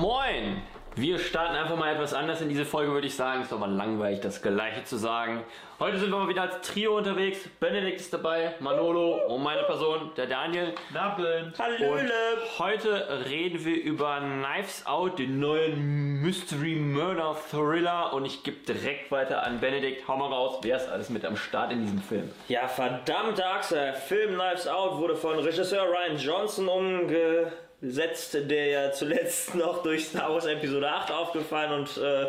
Moin! Wir starten einfach mal etwas anders in diese Folge, würde ich sagen. Ist doch mal langweilig, das Gleiche zu sagen. Heute sind wir mal wieder als Trio unterwegs. Benedikt ist dabei, Manolo und meine Person, der Daniel. Nabbeln. Und heute reden wir über Knives Out, den neuen Mystery Murder Thriller. Und ich gebe direkt weiter an Benedikt. Hau mal raus, wer ist alles mit am Start in diesem Film? Ja, verdammt, Axel. Der Film Knives Out wurde von Regisseur Ryan Johnson umgesetzt, der ja zuletzt noch durch Star Wars Episode 8 aufgefallen und äh,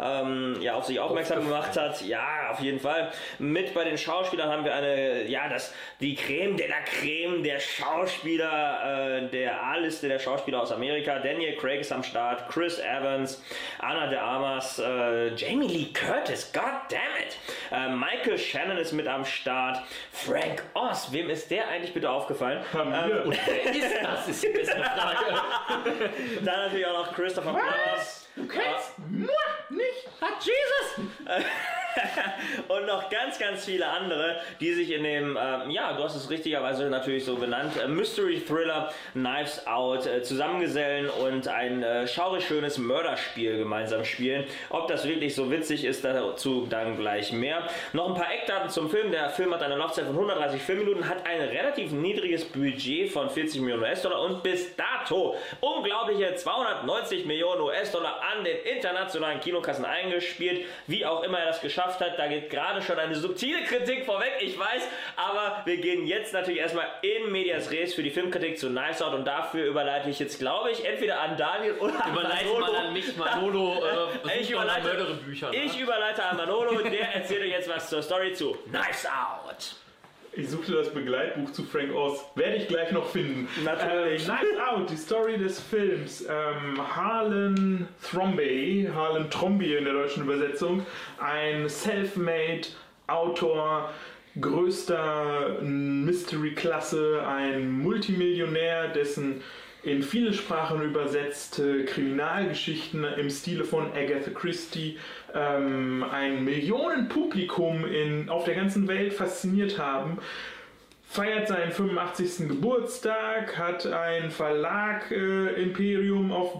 ähm, ja, auf sich aufmerksam gemacht hat. Ja, auf jeden Fall. Mit bei den Schauspielern haben wir eine, ja, das, die Creme de la Creme der Schauspieler, äh, der A-Liste der Schauspieler aus Amerika. Daniel Craig ist am Start, Chris Evans, Anna de Armas, äh, Jamie Lee Curtis, god damn it. Äh, Michael Shannon ist mit am Start. Frank Oz, wem ist der eigentlich bitte aufgefallen? Wer ist das? Ist die beste Frage. Dann natürlich auch noch Christopher Plummer. Du kennst moi nicht. Hat Jesus. und noch ganz, ganz viele andere, die sich in dem, ähm, ja, du hast es richtigerweise natürlich so benannt, äh, Mystery Thriller Knives Out äh, zusammengesellen und ein äh, schaurig schönes Mörderspiel gemeinsam spielen. Ob das wirklich so witzig ist, dazu dann gleich mehr. Noch ein paar Eckdaten zum Film. Der Film hat eine Laufzeit von 130 Filmminuten, hat ein relativ niedriges Budget von 40 Millionen US-Dollar und bis dato unglaubliche 290 Millionen US-Dollar an den internationalen Kinokassen eingespielt. Wie auch immer er das geschafft hat, da geht gerade schon eine subtile Kritik vorweg, ich weiß, aber wir gehen jetzt natürlich erstmal in Medias Res für die Filmkritik zu Nice Out und dafür überleite ich jetzt, glaube ich, entweder an Daniel oder an Überleite Manolo. mal an mich, Manolo. Äh, Ich überleite, Mörderebüchern. ne? ich überleite an Manolo, der erzählt euch jetzt was zur Story zu Knives Out. Ich suchte das Begleitbuch zu Frank Oz. Werde ich gleich noch finden. Natürlich. Ähm, Knives Out, die Story des Films. Ähm, Harlan Thrombey, Harlan Tromby in der deutschen Übersetzung, ein self-made Autor größter Mystery-Klasse, ein Multimillionär, dessen in viele Sprachen übersetzte Kriminalgeschichten im Stile von Agatha Christie ähm, ein Millionenpublikum in, auf der ganzen Welt fasziniert haben, feiert seinen 85. Geburtstag, hat ein Verlag-Imperium auf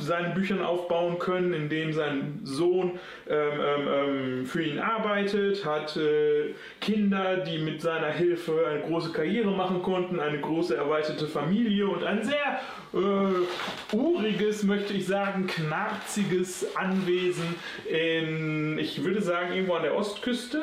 seinen Büchern aufbauen können, in dem sein Sohn ähm, ähm, ähm, für ihn arbeitet, hat äh, Kinder, die mit seiner Hilfe eine große Karriere machen konnten, eine große erweiterte Familie und ein sehr äh, uriges, möchte ich sagen, knarziges Anwesen in, ich würde sagen, irgendwo an der Ostküste.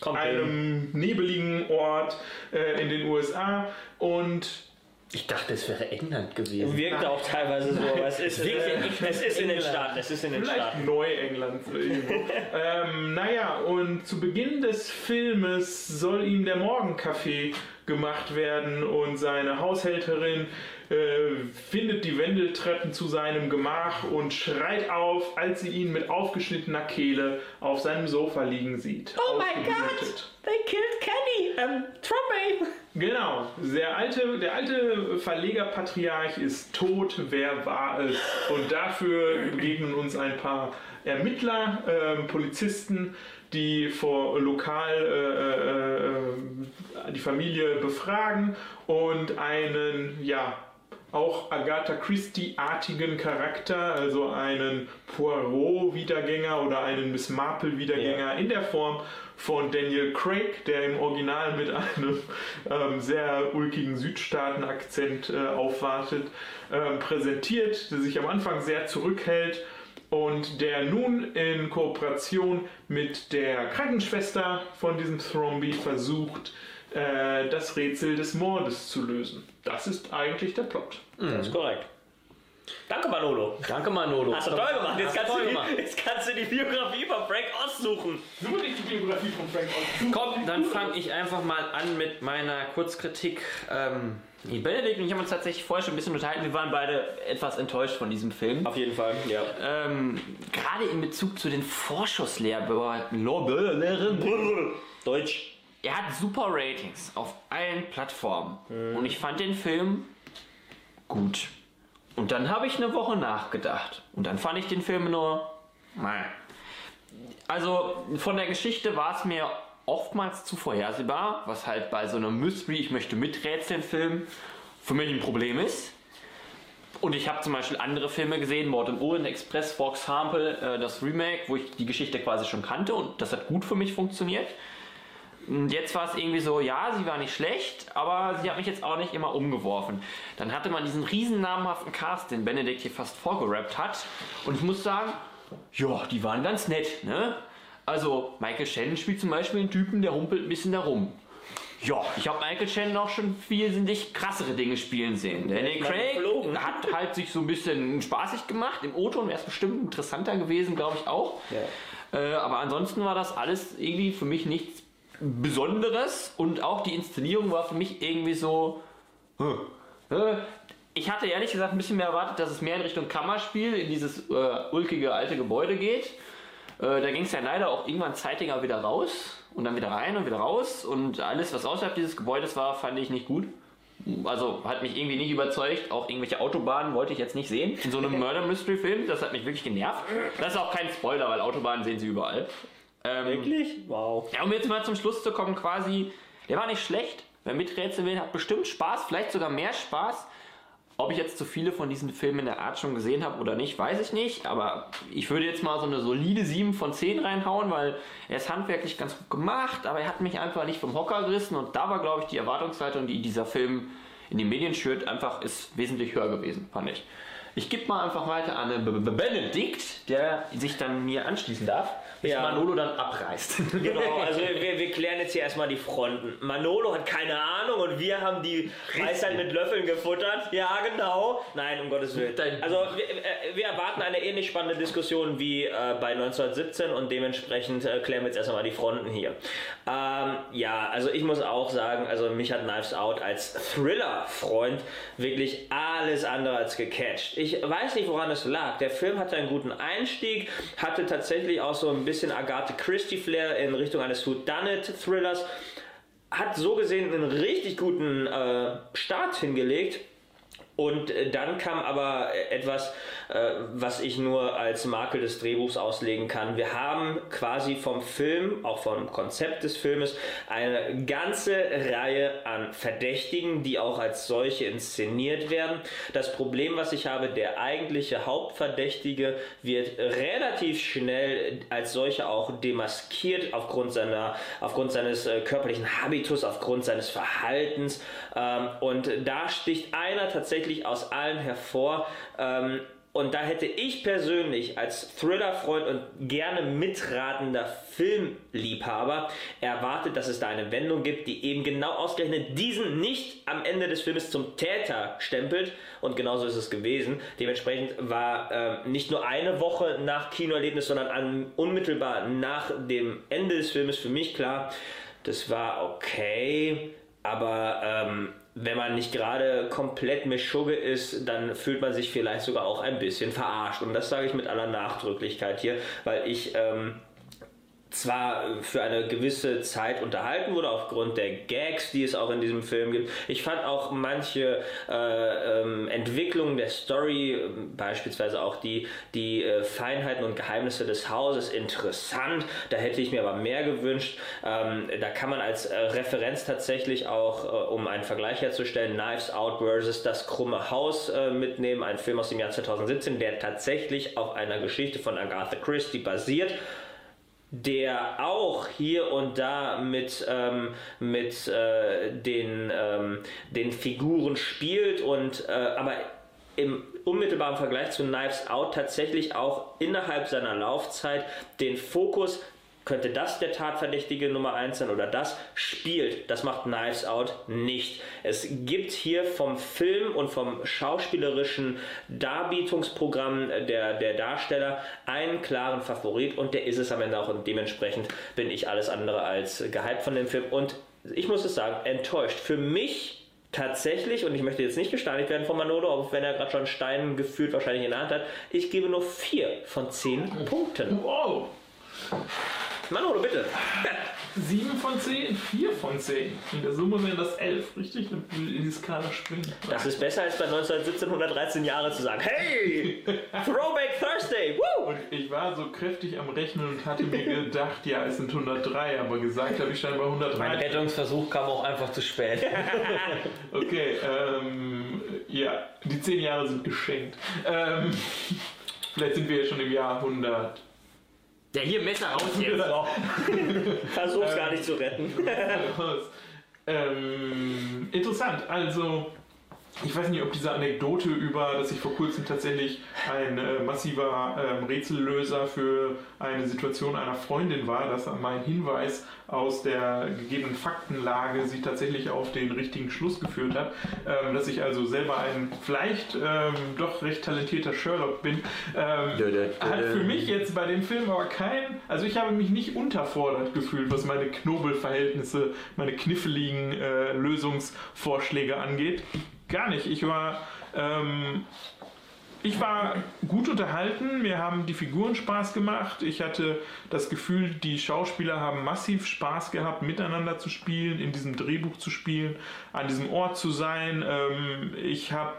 Kommt einem nebeligen Ort äh, in den USA und Ich dachte, es wäre England gewesen. Wirkt auch teilweise so, aber es ist, Wirkt ja äh, nicht es ist in den England. Staaten. Es ist in den vielleicht Staaten. Neuengland. ähm, naja, und zu Beginn des Filmes soll ihm der Morgenkaffee gemacht werden und seine Haushälterin äh, findet die Wendeltreppen zu seinem Gemach und schreit auf, als sie ihn mit aufgeschnittener Kehle auf seinem Sofa liegen sieht. Oh my Ausgeblutet. god! They killed Kenny! Ähm, Trombey! Genau, der alte, der alte Verleger-Patriarch ist tot, wer war es? Und dafür begegnen uns ein paar Ermittler, ähm, Polizisten, die vor lokal äh, äh, äh, die Familie befragen und einen, ja, auch Agatha Christie-artigen Charakter, also einen Poirot-Wiedergänger oder einen Miss Marple-Wiedergänger in der Form von Daniel Craig, der im Original mit einem ähm, sehr ulkigen Südstaaten-Akzent äh, aufwartet, ähm, präsentiert, der sich am Anfang sehr zurückhält und der nun in Kooperation mit der Krankenschwester von diesem Thromby versucht, äh, das Rätsel des Mordes zu lösen. Das ist eigentlich der Plot. Das ist korrekt. Danke, Manolo. Danke, Manolo. Hast du toll gemacht. Jetzt kannst, du die, jetzt kannst du die Biografie von Frank Oz suchen. Suche nicht die Biografie von Frank Oz. Komm, dann fange ich einfach mal an mit meiner Kurzkritik. Ähm, Benedikt und ich haben uns tatsächlich vorher schon ein bisschen unterhalten. Wir waren beide etwas enttäuscht von diesem Film. Auf jeden Fall, ja. Ähm, gerade in Bezug zu den Vorschusslehrbeamten. Deutsch. Er hat super Ratings auf allen Plattformen. Und ich fand den Film gut. Und dann habe ich eine Woche nachgedacht. Und dann fand ich den Film nur. Meh. Also von der Geschichte war es mir oftmals zu vorhersehbar, was halt bei so einem Mystery, ich möchte miträtseln Film, für mich ein Problem ist. Und ich habe zum Beispiel andere Filme gesehen, Mord im Orient Express, for example, äh, das Remake, wo ich die Geschichte quasi schon kannte und das hat gut für mich funktioniert. Und jetzt war es irgendwie so, ja, sie war nicht schlecht, aber sie hat mich jetzt auch nicht immer umgeworfen. Dann hatte man diesen riesen namhaften Cast, den Benedikt hier fast vorgerappt hat. Und ich muss sagen, ja, die waren ganz nett, ne? Also, Michael Shannon spielt zum Beispiel einen Typen, der rumpelt ein bisschen da rum. Ja, ich habe Michael Shannon auch schon wesentlich krassere Dinge spielen sehen. Danny Craig geflogen. hat halt sich so ein bisschen spaßig gemacht. Im O-Ton wäre es bestimmt interessanter gewesen, glaube ich auch. Äh, aber ansonsten war das alles irgendwie für mich nichts Besonderes und auch die Inszenierung war für mich irgendwie so. hm. Äh, Ich hatte ehrlich gesagt ein bisschen mehr erwartet, dass es mehr in Richtung Kammerspiel, in dieses äh, ulkige alte Gebäude geht. Äh, da ging es ja leider auch irgendwann zeitiger wieder raus und dann wieder rein und wieder raus und alles, was außerhalb dieses Gebäudes war, fand ich nicht gut. Also hat mich irgendwie nicht überzeugt. Auch irgendwelche Autobahnen wollte ich jetzt nicht sehen. In so einem Murder Mystery Film, das hat mich wirklich genervt. Das ist auch kein Spoiler, weil Autobahnen sehen sie überall. Ähm, Wirklich? Wow. ja, um jetzt mal zum Schluss zu kommen, quasi, der war nicht schlecht. Wer miträtseln will, hat bestimmt Spaß, vielleicht sogar mehr Spaß. Ob ich jetzt zu viele von diesen Filmen in der Art schon gesehen habe oder nicht, weiß ich nicht. Aber ich würde jetzt mal so eine solide 7 von 10 reinhauen, weil er ist handwerklich ganz gut gemacht, aber er hat mich einfach nicht vom Hocker gerissen. Und da war, glaube ich, die Erwartungshaltung, die dieser Film in den Medien schürt, einfach ist wesentlich höher gewesen, fand ich. Ich gebe mal einfach weiter an den B- B- Benedikt, der sich dann mir anschließen darf, bis Ja. Manolo dann abreißt. Genau, also wir, wir klären jetzt hier erstmal die Fronten. Manolo hat keine Ahnung und wir haben die Weisheit mit Löffeln gefuttert. Ja, genau. Nein, um Gottes Willen. Also wir, äh, wir erwarten eine ähnlich spannende Diskussion wie äh, bei 1917 und dementsprechend äh, klären wir jetzt erstmal die Fronten hier. Ähm, ja, also ich muss auch sagen, also mich hat Knives Out als Thriller-Freund wirklich alles andere als gecatcht. Ich weiß nicht, woran es lag. Der Film hatte einen guten Einstieg, hatte tatsächlich auch so ein bisschen Agatha Christie-Flair in Richtung eines Whodunit-Thrillers. Hat so gesehen einen richtig guten äh, Start hingelegt. Und äh, dann kam aber äh, etwas, was ich nur als Makel des Drehbuchs auslegen kann. Wir haben quasi vom Film, auch vom Konzept des Filmes, eine ganze Reihe an Verdächtigen, die auch als solche inszeniert werden. Das Problem, was ich habe, der eigentliche Hauptverdächtige wird relativ schnell als solcher auch demaskiert aufgrund seiner, aufgrund seines äh, körperlichen Habitus, aufgrund seines Verhaltens. Ähm, und da sticht einer tatsächlich aus allen hervor. Ähm, und da hätte ich persönlich als Thriller-Freund und gerne mitratender Filmliebhaber erwartet, dass es da eine Wendung gibt, die eben genau ausgerechnet diesen nicht am Ende des Filmes zum Täter stempelt. Und genauso ist es gewesen. Dementsprechend war ähm, nicht nur eine Woche nach Kinoerlebnis, sondern an, unmittelbar nach dem Ende des Filmes für mich klar, das war okay, aber ähm, wenn man nicht gerade komplett Meschugge ist, dann fühlt man sich vielleicht sogar auch ein bisschen verarscht. Und das sage ich mit aller Nachdrücklichkeit hier, weil ich ähm, zwar für eine gewisse Zeit unterhalten wurde aufgrund der Gags, die es auch in diesem Film gibt. Ich fand auch manche äh, ähm, Entwicklungen der Story, beispielsweise auch die, die äh, Feinheiten und Geheimnisse des Hauses interessant. Da hätte ich mir aber mehr gewünscht. Ähm, da kann man als äh, Referenz tatsächlich auch, äh, um einen Vergleich herzustellen, Knives Out versus Das krumme Haus äh, mitnehmen. Ein Film aus dem Jahr 2017, der tatsächlich auf einer Geschichte von Agatha Christie basiert der auch hier und da mit, ähm, mit äh, den, ähm, den Figuren spielt und äh, aber im unmittelbaren Vergleich zu Knives Out tatsächlich auch innerhalb seiner Laufzeit den Fokus könnte das der Tatverdächtige Nummer 1 sein oder das spielt. Das macht Knives Out nicht. Es gibt hier vom Film und vom schauspielerischen Darbietungsprogramm der, der Darsteller einen klaren Favorit und der ist es am Ende auch und dementsprechend bin ich alles andere als gehypt von dem Film und ich muss es sagen, enttäuscht. Für mich tatsächlich, und ich möchte jetzt nicht gesteinigt werden von Manolo, auch wenn er gerade schon Stein gefühlt wahrscheinlich in der Hand hat, ich gebe nur 4 von 10 Punkten. Wow. Manolo, bitte. 7 von 10, 4 von 10. In der Summe wären das 11, richtig? Und in die Skala springen. Das ist besser als bei 1917 113 Jahre zu sagen, hey, Throwback Thursday, woo! Und ich war so kräftig am Rechnen und hatte mir gedacht, ja, es sind 103, aber gesagt habe ich stand bei Mein 103. Rettungsversuch kam auch einfach zu spät. Okay, ähm, ja, die zehn Jahre sind geschenkt. Ähm, vielleicht sind wir ja schon im Jahr 100. Ja, hier Messer raus jetzt. Versuch's gar nicht zu retten. ähm, interessant, also ich weiß nicht, ob diese Anekdote über, dass ich vor kurzem tatsächlich ein äh, massiver ähm, Rätsellöser für eine Situation einer Freundin war, dass mein Hinweis aus der gegebenen Faktenlage sie tatsächlich auf den richtigen Schluss geführt hat, ähm, dass ich also selber ein vielleicht ähm, doch recht talentierter Sherlock bin, ähm, hat für mich jetzt bei dem Film aber kein, also ich habe mich nicht unterfordert gefühlt, was meine Knobelverhältnisse, meine kniffligen äh, Lösungsvorschläge angeht. Gar nicht. Ich war, ähm, ich war gut unterhalten. Mir haben die Figuren Spaß gemacht. Ich hatte das Gefühl, die Schauspieler haben massiv Spaß gehabt, miteinander zu spielen, in diesem Drehbuch zu spielen, an diesem Ort zu sein. Ähm, ich habe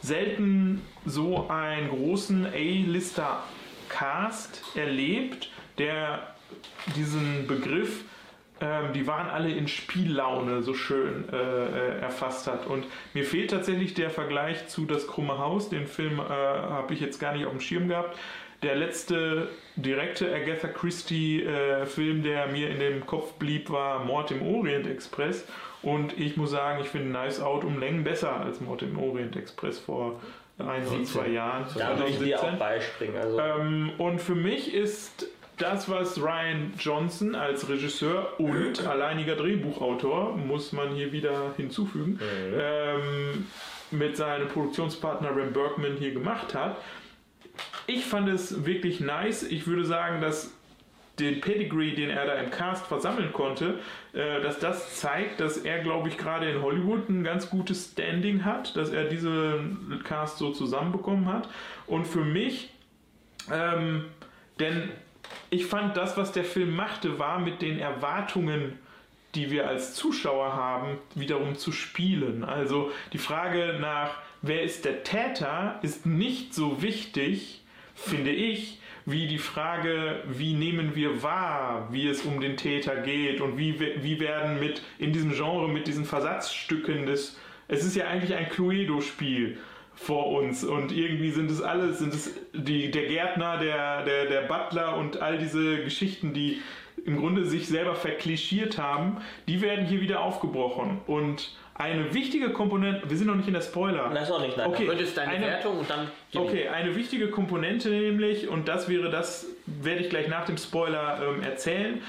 selten so einen großen A-Lister-Cast erlebt, der diesen Begriff ähm, die waren alle in Spiellaune so schön äh, äh, erfasst hat. Und mir fehlt tatsächlich der Vergleich zu Das krumme Haus. Den Film äh, habe ich jetzt gar nicht auf dem Schirm gehabt. Der letzte direkte Agatha Christie-Film, äh, der mir in dem Kopf blieb, war Mord im Orient Express. Und ich muss sagen, ich finde Nice Out um Längen besser als Mord im Orient Express vor ein oder zwei Jahren. Da würde ich dir auch beispringen. Also. Ähm, und für mich ist das, was Ryan Johnson als Regisseur und alleiniger Drehbuchautor, muss man hier wieder hinzufügen, mhm. ähm, mit seinem Produktionspartner Ram Bergman hier gemacht hat. Ich fand es wirklich nice. Ich würde sagen, dass den Pedigree, den er da im Cast versammeln konnte, äh, dass das zeigt, dass er, glaube ich, gerade in Hollywood ein ganz gutes Standing hat, dass er diesen Cast so zusammenbekommen hat. Und für mich, ähm, denn ich fand, das, was der Film machte, war mit den Erwartungen, die wir als Zuschauer haben, wiederum zu spielen. Also die Frage nach, wer ist der Täter, ist nicht so wichtig, finde ich, wie die Frage, wie nehmen wir wahr, wie es um den Täter geht und wie, wie werden mit in diesem Genre mit diesen Versatzstücken des es ist ja eigentlich ein Cluedo-Spiel vor uns und irgendwie sind es alles, sind es die, der Gärtner, der, der, der Butler und all diese Geschichten, die im Grunde sich selber verklischiert haben, die werden hier wieder aufgebrochen und eine wichtige Komponente, wir sind noch nicht in der Spoiler. Das ist auch nicht, nein. Okay, ist deine eine, Wertung und dann. Okay, eine wichtige Komponente nämlich, und das wäre das, werde ich gleich nach dem Spoiler ähm, erzählen.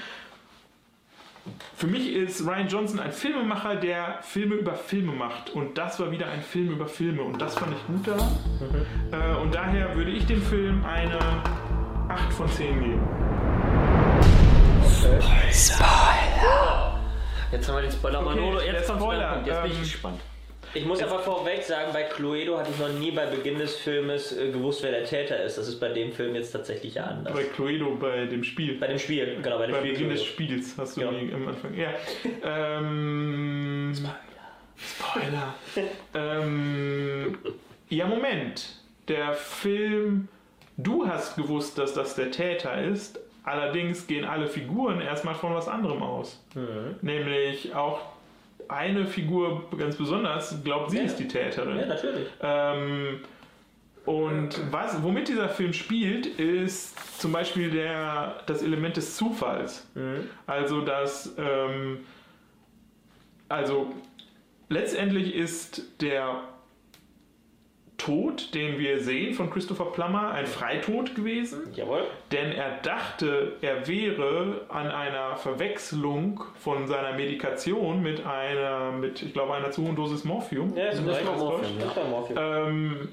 Für mich ist Ryan Johnson ein Filmemacher, der Filme über Filme macht. Und das war wieder ein Film über Filme. Und das fand ich gut daran. Mhm. Äh, und daher würde ich dem Film eine 8 von 10 geben. Okay. Spoiler! Jetzt haben wir den Spoiler okay, Manolo. Jetzt, Spoiler. Jetzt bin ich ähm, gespannt. Ich muss aber vorweg sagen, bei Cluedo hatte ich noch nie bei Beginn des Filmes äh, gewusst, wer der Täter ist. Das ist bei dem Film jetzt tatsächlich ja anders. Bei Cluedo, bei dem Spiel. Bei dem Spiel, genau, bei dem bei Spiel. Beginn des Spiels hast du genau. nie am Anfang. Ja. ähm, Spoiler. Spoiler. ähm, ja, Moment. Der Film, du hast gewusst, dass das der Täter ist. Allerdings gehen alle Figuren erstmal von was anderem aus. Mhm. Nämlich auch eine Figur ganz besonders glaubt, sie ja. ist die Täterin. Ja, natürlich. Ähm, und was, womit dieser Film spielt, ist zum Beispiel der, das Element des Zufalls. Mhm. Also, dass, ähm, also letztendlich ist der Tod, den wir sehen von Christopher Plummer, ein Freitod gewesen. Jawohl. Denn er dachte, er wäre an einer Verwechslung von seiner Medikation mit einer, mit, ich glaube, einer zu hohen Dosis Morphium. Ja, das ist Morphium. Ja. Morphium. Ähm,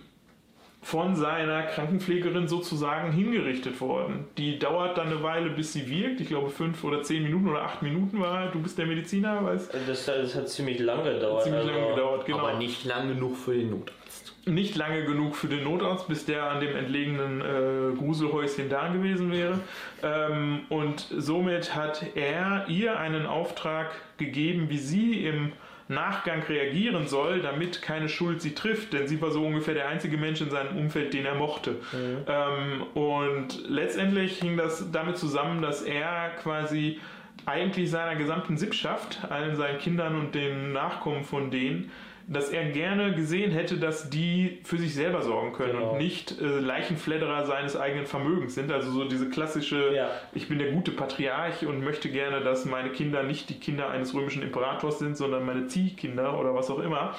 von seiner Krankenpflegerin sozusagen hingerichtet worden. Die dauert dann eine Weile, bis sie wirkt. Ich glaube, fünf oder zehn Minuten oder acht Minuten war. Du bist der Mediziner, weißt das, das hat ziemlich lange gedauert. Ziemlich also, lange gedauert, genau. Aber nicht lang genug für den Notarzt nicht lange genug für den Notarzt, bis der an dem entlegenen äh, Gruselhäuschen da gewesen wäre. Ähm, und somit hat er ihr einen Auftrag gegeben, wie sie im Nachgang reagieren soll, damit keine Schuld sie trifft, denn sie war so ungefähr der einzige Mensch in seinem Umfeld, den er mochte. Mhm. Ähm, und letztendlich hing das damit zusammen, dass er quasi eigentlich seiner gesamten Sippschaft, allen seinen Kindern und den Nachkommen von denen, dass er gerne gesehen hätte, dass die für sich selber sorgen können Genau. und nicht äh, Leichenfledderer seines eigenen Vermögens sind. Also so diese klassische, Ja. ich bin der gute Patriarch und möchte gerne, dass meine Kinder nicht die Kinder eines römischen Imperators sind, sondern meine Ziehkinder oder was auch immer.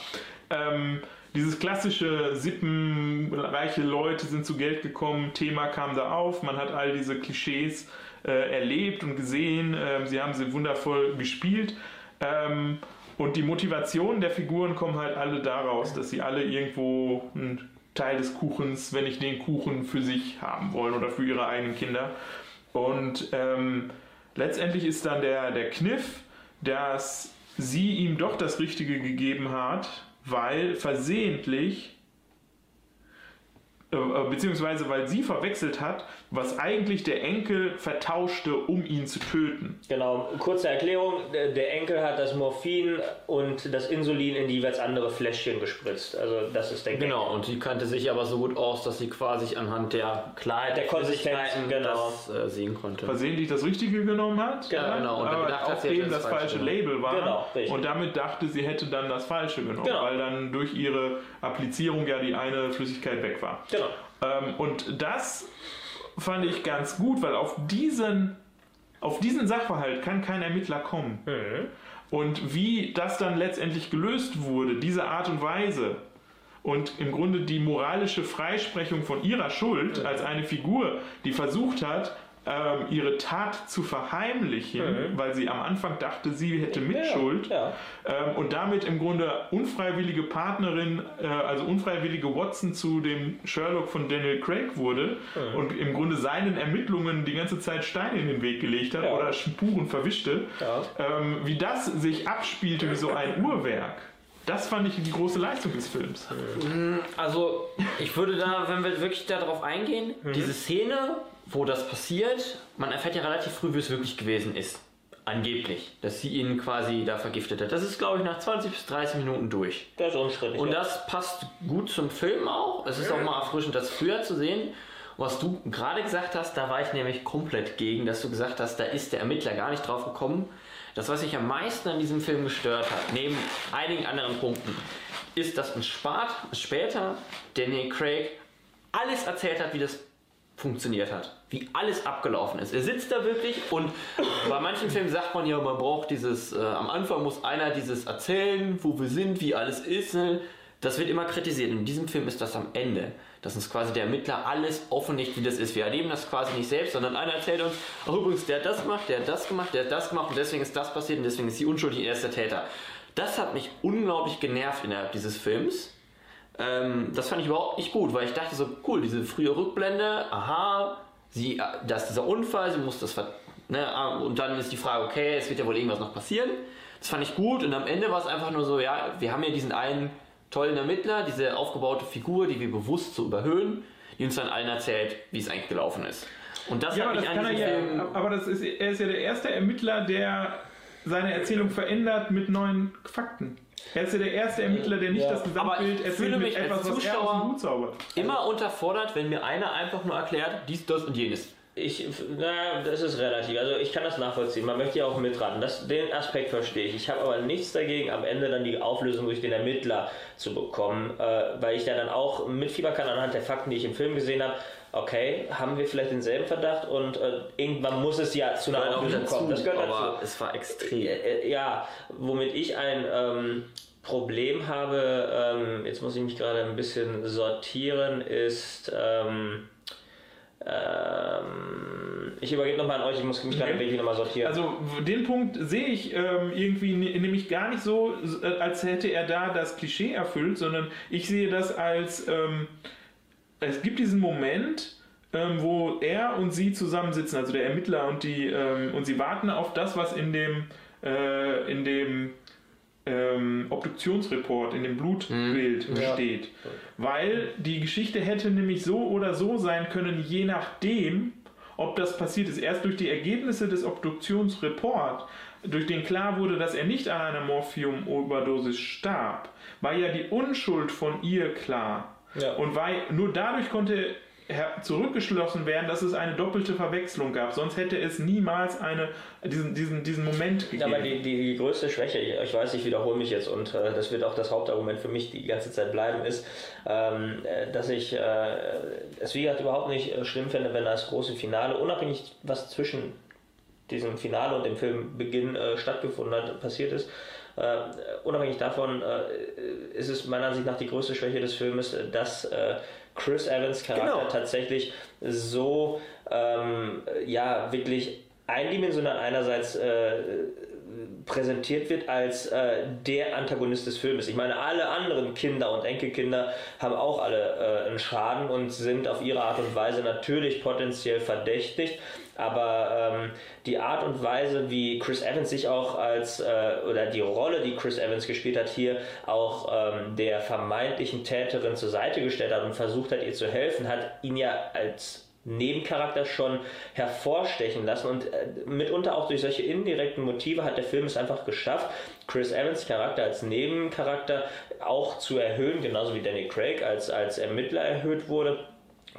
Ähm, dieses klassische Sippenreiche Leute sind zu Geld gekommen, Thema kam da auf, man hat all diese Klischees äh, erlebt und gesehen, ähm, sie haben sie wundervoll gespielt. Ähm, und die Motivation der Figuren kommen halt alle daraus, dass sie alle irgendwo einen Teil des Kuchens, wenn nicht den Kuchen für sich haben wollen oder für ihre eigenen Kinder. Und ähm, letztendlich ist dann der, der Kniff, dass sie ihm doch das Richtige gegeben hat, weil versehentlich, beziehungsweise weil sie verwechselt hat, was eigentlich der Enkel vertauschte, um ihn zu töten. Genau, kurze Erklärung. Der Enkel hat das Morphin und das Insulin in die jeweils andere Fläschchen gespritzt. Also das ist der Gag. Genau, und sie kannte sich aber so gut aus, dass sie quasi anhand der Klarheit Der Flüssigkeiten genau. das äh, sehen konnte. versehentlich das Richtige genommen hat, Ja, genau. Und dann aber gedacht hat, auf sie das, das falsche Falsche Label war Genau, richtig. und damit dachte, sie hätte dann das Falsche genommen, Genau. weil dann durch ihre Applizierung ja die eine Flüssigkeit weg war. Genau. Ähm, und das fand ich ganz gut, weil auf diesen, auf diesen Sachverhalt kann kein Ermittler kommen. Mhm. Und wie das dann letztendlich gelöst wurde, diese Art und Weise und im Grunde die moralische Freisprechung von ihrer Schuld als eine Figur, die versucht hat, ähm, ihre Tat zu verheimlichen, weil sie am Anfang dachte, sie hätte Mitschuld Ja. ähm, und damit im Grunde unfreiwillige Partnerin, äh, also unfreiwillige Watson zu dem Sherlock von Daniel Craig wurde und im Grunde seinen Ermittlungen die ganze Zeit Steine in den Weg gelegt hat Ja. oder Spuren verwischte, Ja. ähm, wie das sich abspielte wie so ein Uhrwerk. Das fand ich die große Leistung des Films. Also, ich würde da, wenn wir wirklich darauf eingehen, Mhm. diese Szene, wo das passiert, man erfährt ja relativ früh, wie es wirklich gewesen ist. Angeblich. Dass sie ihn quasi da vergiftet hat. Das ist, glaube ich, nach 20 bis 30 Minuten durch. Das ist unstrittig. Und das passt gut zum Film auch. Es ist auch mal erfrischend, das früher zu sehen. Was du gerade gesagt hast, da war ich nämlich komplett gegen, dass du gesagt hast, da ist der Ermittler gar nicht drauf gekommen. Das, was mich am meisten an diesem Film gestört hat, neben einigen anderen Punkten, ist, dass uns spart, später Daniel Craig alles erzählt hat, wie das funktioniert hat. Wie alles abgelaufen ist. Er sitzt da wirklich und bei manchen Filmen sagt man ja, man braucht dieses, äh, am Anfang muss einer dieses erzählen, wo wir sind, wie alles ist. Ne? Das wird immer kritisiert. In diesem Film ist das am Ende. Dass uns quasi der Ermittler alles offenlegt, wie das ist. Wir erleben das quasi nicht selbst, sondern einer erzählt uns, ach übrigens, der hat das gemacht, der hat das gemacht, der hat das gemacht und deswegen ist das passiert und deswegen ist sie unschuldig, er ist der Täter. Das hat mich unglaublich genervt innerhalb dieses Films. Ähm, das fand ich überhaupt nicht gut, weil ich dachte so, cool, diese frühe Rückblende, aha, sie, äh, da ist dieser Unfall, sie muss das ne, ah, und dann ist die Frage, okay, es wird ja wohl irgendwas noch passieren. Das fand ich gut und am Ende war es einfach nur so, ja, wir haben ja diesen einen tollen Ermittler, diese aufgebaute Figur, die wir bewusst so überhöhen, die uns dann allen erzählt, wie es eigentlich gelaufen ist. Und das Ja, hat aber mich das an kann er ja. Aber das ist, er ist ja der erste Ermittler, der seine Erzählung verändert mit neuen Fakten. Er ist ja der erste Ermittler, der nicht Ja. das Aber Gesamtbild ich erzählt fühle mit mich als etwas, was er aus Zuschauer- dem Hut zaubert. immer unterfordert, wenn mir einer einfach nur erklärt, dies, das und jenes. Ich, na, das ist relativ. Also ich kann das nachvollziehen. Man möchte ja auch mitraten. Das, den Aspekt verstehe ich. Ich habe aber nichts dagegen, am Ende dann die Auflösung durch den Ermittler zu bekommen, äh, weil ich da dann auch mitfiebern kann anhand der Fakten, die ich im Film gesehen habe. Okay, haben wir vielleicht denselben Verdacht und äh, irgendwann muss es ja zu einer Auflösung dazu, kommen. Das gehört aber dazu. es war extrem. Äh, ja, womit ich ein ähm, Problem habe, ähm, jetzt muss ich mich gerade ein bisschen sortieren, ist. Ähm, ähm, ich übergebe nochmal an euch, ich muss mich gerade Okay. wirklich nochmal sortieren. Also den Punkt sehe ich ähm, irgendwie nämlich gar nicht so, äh, als hätte er da das Klischee erfüllt, sondern ich sehe das als, ähm, es gibt diesen Moment, ähm, wo er und sie zusammensitzen, also der Ermittler und die, ähm, und sie warten auf das, was in dem, äh, in dem ähm, Obduktionsreport, in dem Blutbild Ja. steht. Weil die Geschichte hätte nämlich so oder so sein können, je nachdem, ob das passiert ist. Erst durch die Ergebnisse des Obduktionsreports, durch den klar wurde, dass er nicht an einer Morphium-Überdosis starb, war ja die Unschuld von ihr klar. Ja. Und weil, nur dadurch konnte zurückgeschlossen werden, dass es eine doppelte Verwechslung gab. Sonst hätte es niemals eine, diesen, diesen, diesen Moment gegeben. Aber die, die, die größte Schwäche, ich weiß, ich wiederhole mich jetzt und äh, das wird auch das Hauptargument für mich die ganze Zeit bleiben, ist, ähm, äh, dass ich äh, es wie gesagt überhaupt nicht äh, schlimm finde, wenn das große Finale, unabhängig was zwischen diesem Finale und dem Filmbeginn äh, stattgefunden hat, passiert ist, äh, unabhängig davon äh, ist es meiner Ansicht nach die größte Schwäche des Filmes, dass äh, Chris Evans Charakter genau. tatsächlich so ähm, ja wirklich eindimensional einerseits äh, präsentiert wird als äh, der Antagonist des Filmes. Ich meine, alle anderen Kinder und Enkelkinder haben auch alle äh, einen Schaden und sind auf ihre Art und Weise natürlich potenziell verdächtigt. Aber ähm, die Art und Weise, wie Chris Evans sich auch als, äh, oder die Rolle, die Chris Evans gespielt hat, hier auch ähm, der vermeintlichen Täterin zur Seite gestellt hat und versucht hat, ihr zu helfen, hat ihn ja als Nebencharakter schon hervorstechen lassen. Und äh, mitunter auch durch solche indirekten Motive hat der Film es einfach geschafft, Chris Evans Charakter als Nebencharakter auch zu erhöhen, genauso wie Danny Craig als, als Ermittler erhöht wurde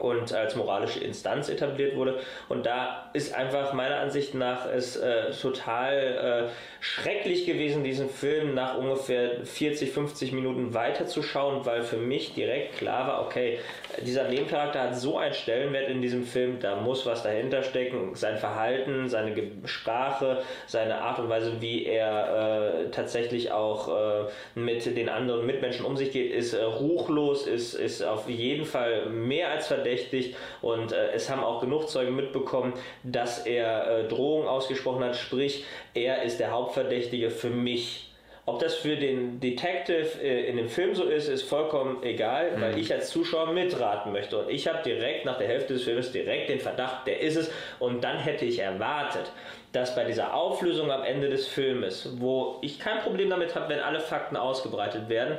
und als moralische Instanz etabliert wurde. Und da ist einfach meiner Ansicht nach es äh, total äh, schrecklich gewesen, diesen Film nach ungefähr 40, 50 Minuten weiterzuschauen, weil für mich direkt klar war, okay, dieser Nebencharakter hat so einen Stellenwert in diesem Film, da muss was dahinter stecken. Sein Verhalten, seine Sprache, seine Art und Weise, wie er äh, tatsächlich auch äh, mit den anderen Mitmenschen um sich geht, ist äh, ruchlos, ist, ist auf jeden Fall mehr als verdächtig und äh, es haben auch genug Zeugen mitbekommen, dass er äh, Drohungen ausgesprochen hat, sprich, er ist der Hauptverdächtige für mich. Ob das für den Detective äh, in dem Film so ist, ist vollkommen egal, mhm. weil ich als Zuschauer mitraten möchte. Und ich habe direkt nach der Hälfte des Films direkt den Verdacht, der ist es. Und dann hätte ich erwartet, dass bei dieser Auflösung am Ende des Filmes, wo ich kein Problem damit habe, wenn alle Fakten ausgebreitet werden,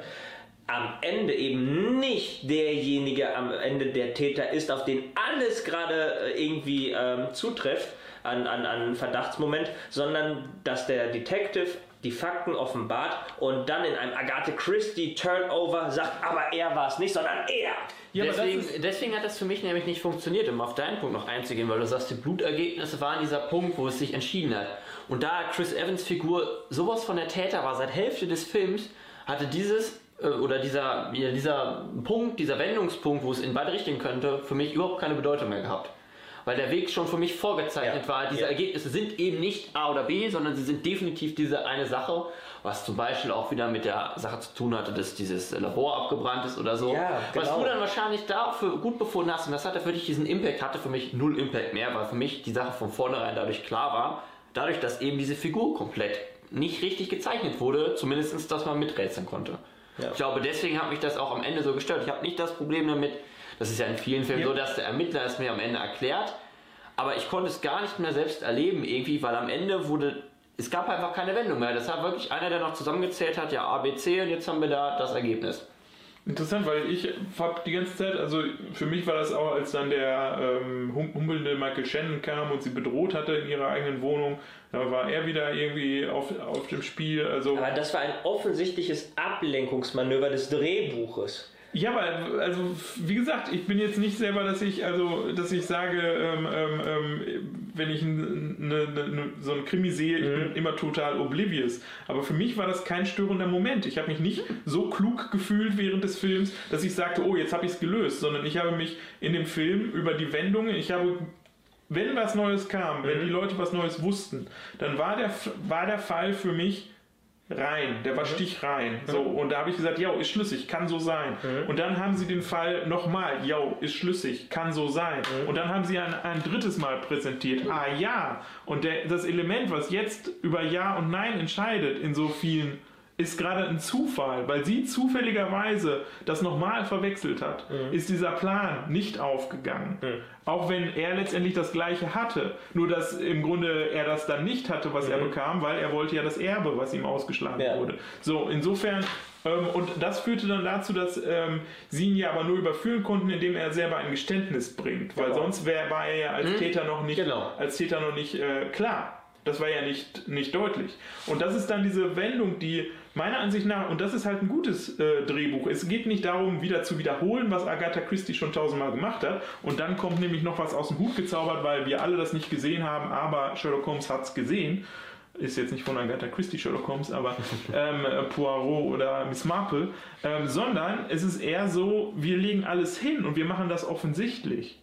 am Ende eben nicht derjenige am Ende der Täter ist, auf den alles gerade äh, irgendwie ähm, zutrifft an, an, an Verdachtsmoment, sondern dass der Detective die Fakten offenbart und dann in einem Agatha Christie Turnover sagt, aber er war es nicht, sondern er. Ja, deswegen, deswegen hat das für mich nämlich nicht funktioniert, um auf deinen Punkt noch einzugehen, weil du sagst, die Blutergebnisse waren dieser Punkt, wo es sich entschieden hat. Und da Chris Evans Figur sowas von der Täter war, seit Hälfte des Films, hatte dieses oder dieser, dieser Punkt, dieser Wendungspunkt, wo es in beide Richtungen könnte, für mich überhaupt keine Bedeutung mehr gehabt. Weil der Weg schon für mich vorgezeichnet ja. war. Diese ja. Ergebnisse sind eben nicht A oder B, sondern sie sind definitiv diese eine Sache, was zum Beispiel auch wieder mit der Sache zu tun hatte, dass dieses Labor abgebrannt ist oder so. Ja, genau. Was du dann wahrscheinlich dafür gut befunden hast und das hatte für dich diesen Impact, hatte für mich null Impact mehr, weil für mich die Sache von vornherein dadurch klar war, dadurch, dass eben diese Figur komplett nicht richtig gezeichnet wurde, zumindest, dass man miträtseln konnte. Ja. Ich glaube, deswegen hat mich das auch am Ende so gestört. Ich habe nicht das Problem damit, das ist ja in vielen Filmen ja. so, dass der Ermittler es mir am Ende erklärt, aber ich konnte es gar nicht mehr selbst erleben irgendwie, weil am Ende wurde es gab einfach keine Wendung mehr. Das hat wirklich einer, der noch zusammengezählt hat, ja A, B, C und jetzt haben wir da das Ergebnis. Interessant, weil ich habe die ganze Zeit, also für mich war das auch, als dann der ähm, humpelnde Michael Shannon kam und sie bedroht hatte in ihrer eigenen Wohnung, da war er wieder irgendwie auf, auf dem Spiel. Also Aber das war ein offensichtliches Ablenkungsmanöver des Drehbuches. Ja, aber also wie gesagt, ich bin jetzt nicht selber, dass ich also, dass ich sage, ähm, ähm, ähm wenn ich ne, ne, so einen Krimi sehe, ich mhm. bin immer total oblivious. Aber für mich war das kein störender Moment. Ich habe mich nicht so klug gefühlt während des Films, dass ich sagte, oh, jetzt habe ich es gelöst, sondern ich habe mich in dem Film über die Wendungen, ich habe wenn was Neues kam, wenn mhm. die Leute was Neues wussten, dann war der, war der Fall für mich rein, der war mhm. stichrein. So, mhm. und da habe ich gesagt, ja, ist schlüssig, kann so sein. Mhm. Und dann haben sie den Fall nochmal, ja, ist schlüssig, kann so sein. Mhm. Und dann haben sie ein, ein drittes Mal präsentiert, ah ja. Und der, das Element, was jetzt über Ja und Nein entscheidet in so vielen ist gerade ein Zufall, weil sie zufälligerweise das nochmal verwechselt hat, mhm. ist dieser Plan nicht aufgegangen. Mhm. Auch wenn er letztendlich das gleiche hatte, nur dass im Grunde er das dann nicht hatte, was mhm. er bekam, weil er wollte ja das Erbe, was ihm ausgeschlagen ja. wurde. So, insofern ähm, und das führte dann dazu, dass ähm, sie ihn ja aber nur überführen konnten, indem er selber ein Geständnis bringt, weil genau. sonst wär, war er ja als mhm. Täter noch nicht, genau. als Täter noch nicht äh, klar. Das war ja nicht, nicht deutlich. Und das ist dann diese Wendung, die meiner Ansicht nach, und das ist halt ein gutes äh, Drehbuch, es geht nicht darum, wieder zu wiederholen, was Agatha Christie schon tausendmal gemacht hat. Und dann kommt nämlich noch was aus dem Hut gezaubert, weil wir alle das nicht gesehen haben, aber Sherlock Holmes hat es gesehen ist jetzt nicht von Agatha Christie Sherlock Holmes, aber ähm, Poirot oder Miss Marple, ähm, sondern es ist eher so, wir legen alles hin und wir machen das offensichtlich.